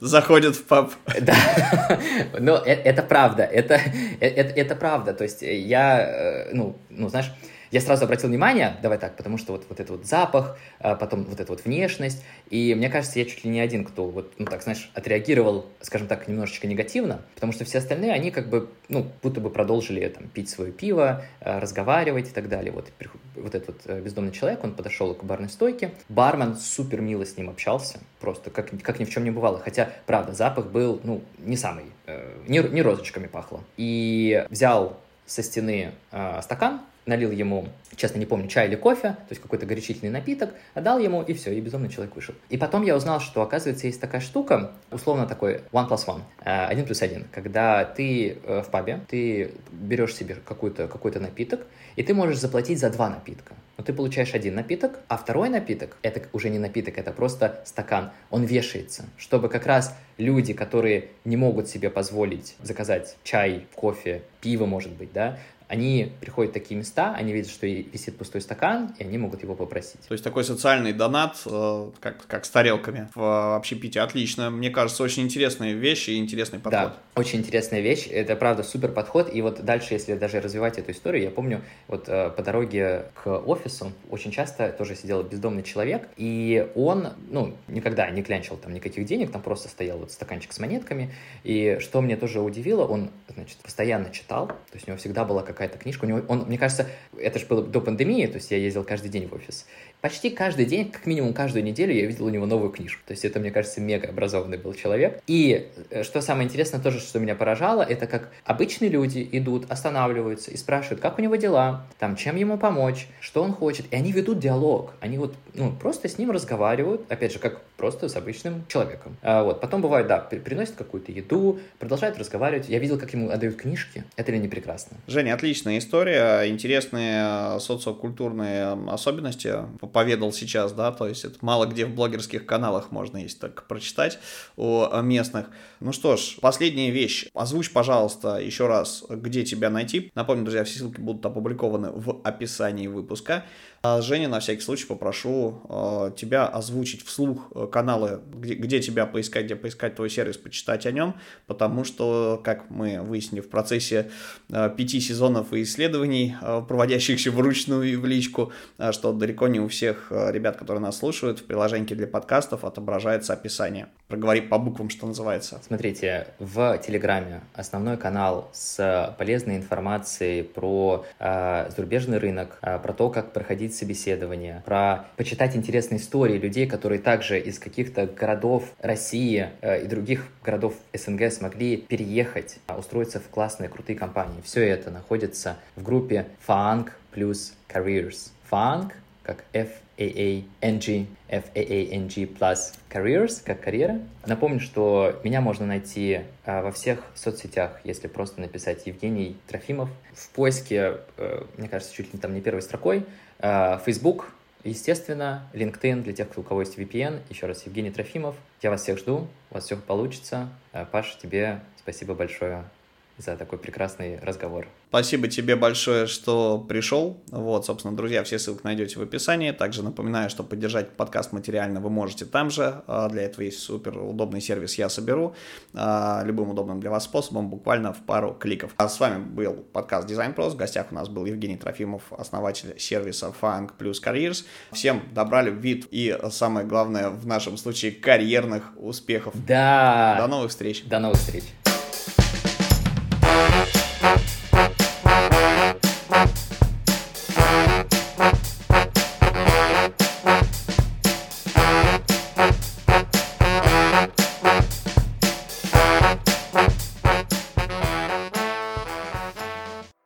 Заходит в паб. Да, но э, это правда, это, э, это, это правда. То есть я, ну, ну, знаешь, я сразу обратил внимание, давай так, потому что вот, вот этот вот запах, а, потом вот эта вот внешность, и мне кажется, я чуть ли не один, кто вот, ну так, знаешь, отреагировал, скажем так, немножечко негативно, потому что все остальные, они как бы, ну, будто бы продолжили там пить свое пиво, а, разговаривать и так далее. Вот, вот этот вот э, бездомный человек, он подошел к барной стойке, бармен супер мило с ним общался, просто как, как ни в чем не бывало, хотя, правда, запах был, ну, не самый, э, не, не розочками пахло. И взял со стены э, стакан, налил ему честно не помню, чай или кофе, то есть какой-то горячительный напиток, отдал ему, и все, и безумный человек вышел. И потом я узнал, что, оказывается, есть такая штука, условно такой one plus one, э, один плюс один, когда ты э, в пабе, ты берешь себе какой-то какой напиток, и ты можешь заплатить за два напитка. Но ты получаешь один напиток, а второй напиток, это уже не напиток, это просто стакан, он вешается, чтобы как раз люди, которые не могут себе позволить заказать чай, кофе, пиво, может быть, да, они приходят в такие места, они видят, что висит пустой стакан, и они могут его попросить. То есть такой социальный донат, э, как, как с тарелками в общепите. Отлично. Мне кажется, очень интересные вещи и интересный подход. Да, очень интересная вещь. Это, правда, супер подход. И вот дальше, если даже развивать эту историю, я помню, вот э, по дороге к офису очень часто тоже сидел бездомный человек, и он, ну, никогда не клянчил там никаких денег, там просто стоял вот стаканчик с монетками. И что мне тоже удивило, он, значит, постоянно читал, то есть у него всегда была какая какая-то книжка. У него, он, мне кажется, это же было до пандемии, то есть я ездил каждый день в офис почти каждый день, как минимум каждую неделю я видел у него новую книжку. То есть это, мне кажется, мега образованный был человек. И э, что самое интересное тоже, что меня поражало, это как обычные люди идут, останавливаются и спрашивают, как у него дела, там, чем ему помочь, что он хочет. И они ведут диалог. Они вот, ну, просто с ним разговаривают, опять же, как просто с обычным человеком. А вот, потом бывает, да, приносят какую-то еду, продолжают разговаривать. Я видел, как ему отдают книжки. Это ли не прекрасно? Женя, отличная история, интересные социокультурные особенности поведал сейчас, да, то есть это мало где в блогерских каналах можно есть так прочитать о местных. Ну что ж, последняя вещь. Озвучь, пожалуйста, еще раз, где тебя найти. Напомню, друзья, все ссылки будут опубликованы в описании выпуска. А Женя, на всякий случай попрошу э, тебя озвучить вслух э, каналы, где, где тебя поискать, где поискать твой сервис, почитать о нем, потому что, как мы выяснили в процессе э, пяти сезонов и исследований, э, проводящихся вручную и в личку, э, что далеко не у всех э, ребят, которые нас слушают, в приложении для подкастов отображается описание. Проговори по буквам, что называется. Смотрите, в Телеграме основной канал с полезной информацией про э, зарубежный рынок, э, про то, как проходить собеседование, про почитать интересные истории людей, которые также из каких-то городов России э, и других городов СНГ смогли переехать, а, устроиться в классные, крутые компании. Все это находится в группе FANG плюс Careers. FANG как F-A-A-N-G, F-A-A-N-G plus Careers, как карьера. Напомню, что меня можно найти а, во всех соцсетях, если просто написать Евгений Трофимов. В поиске, а, мне кажется, чуть ли там не первой строкой, Э, Facebook, естественно, LinkedIn для тех, у кого есть VPN. Еще раз, Евгений Трофимов. Я вас всех жду, у вас все получится. Э, Паша, тебе спасибо большое за такой прекрасный разговор. Спасибо тебе большое, что пришел. Вот, собственно, друзья, все ссылки найдете в описании. Также напоминаю, что поддержать подкаст материально вы можете там же. А, для этого есть супер удобный сервис «Я соберу». А, любым удобным для вас способом, буквально в пару кликов. А с вами был подкаст Design Pros. В гостях у нас был Евгений Трофимов, основатель сервиса Funk Plus Careers. Всем добра, любви и, самое главное, в нашем случае, карьерных успехов. Да! До новых встреч! До новых встреч!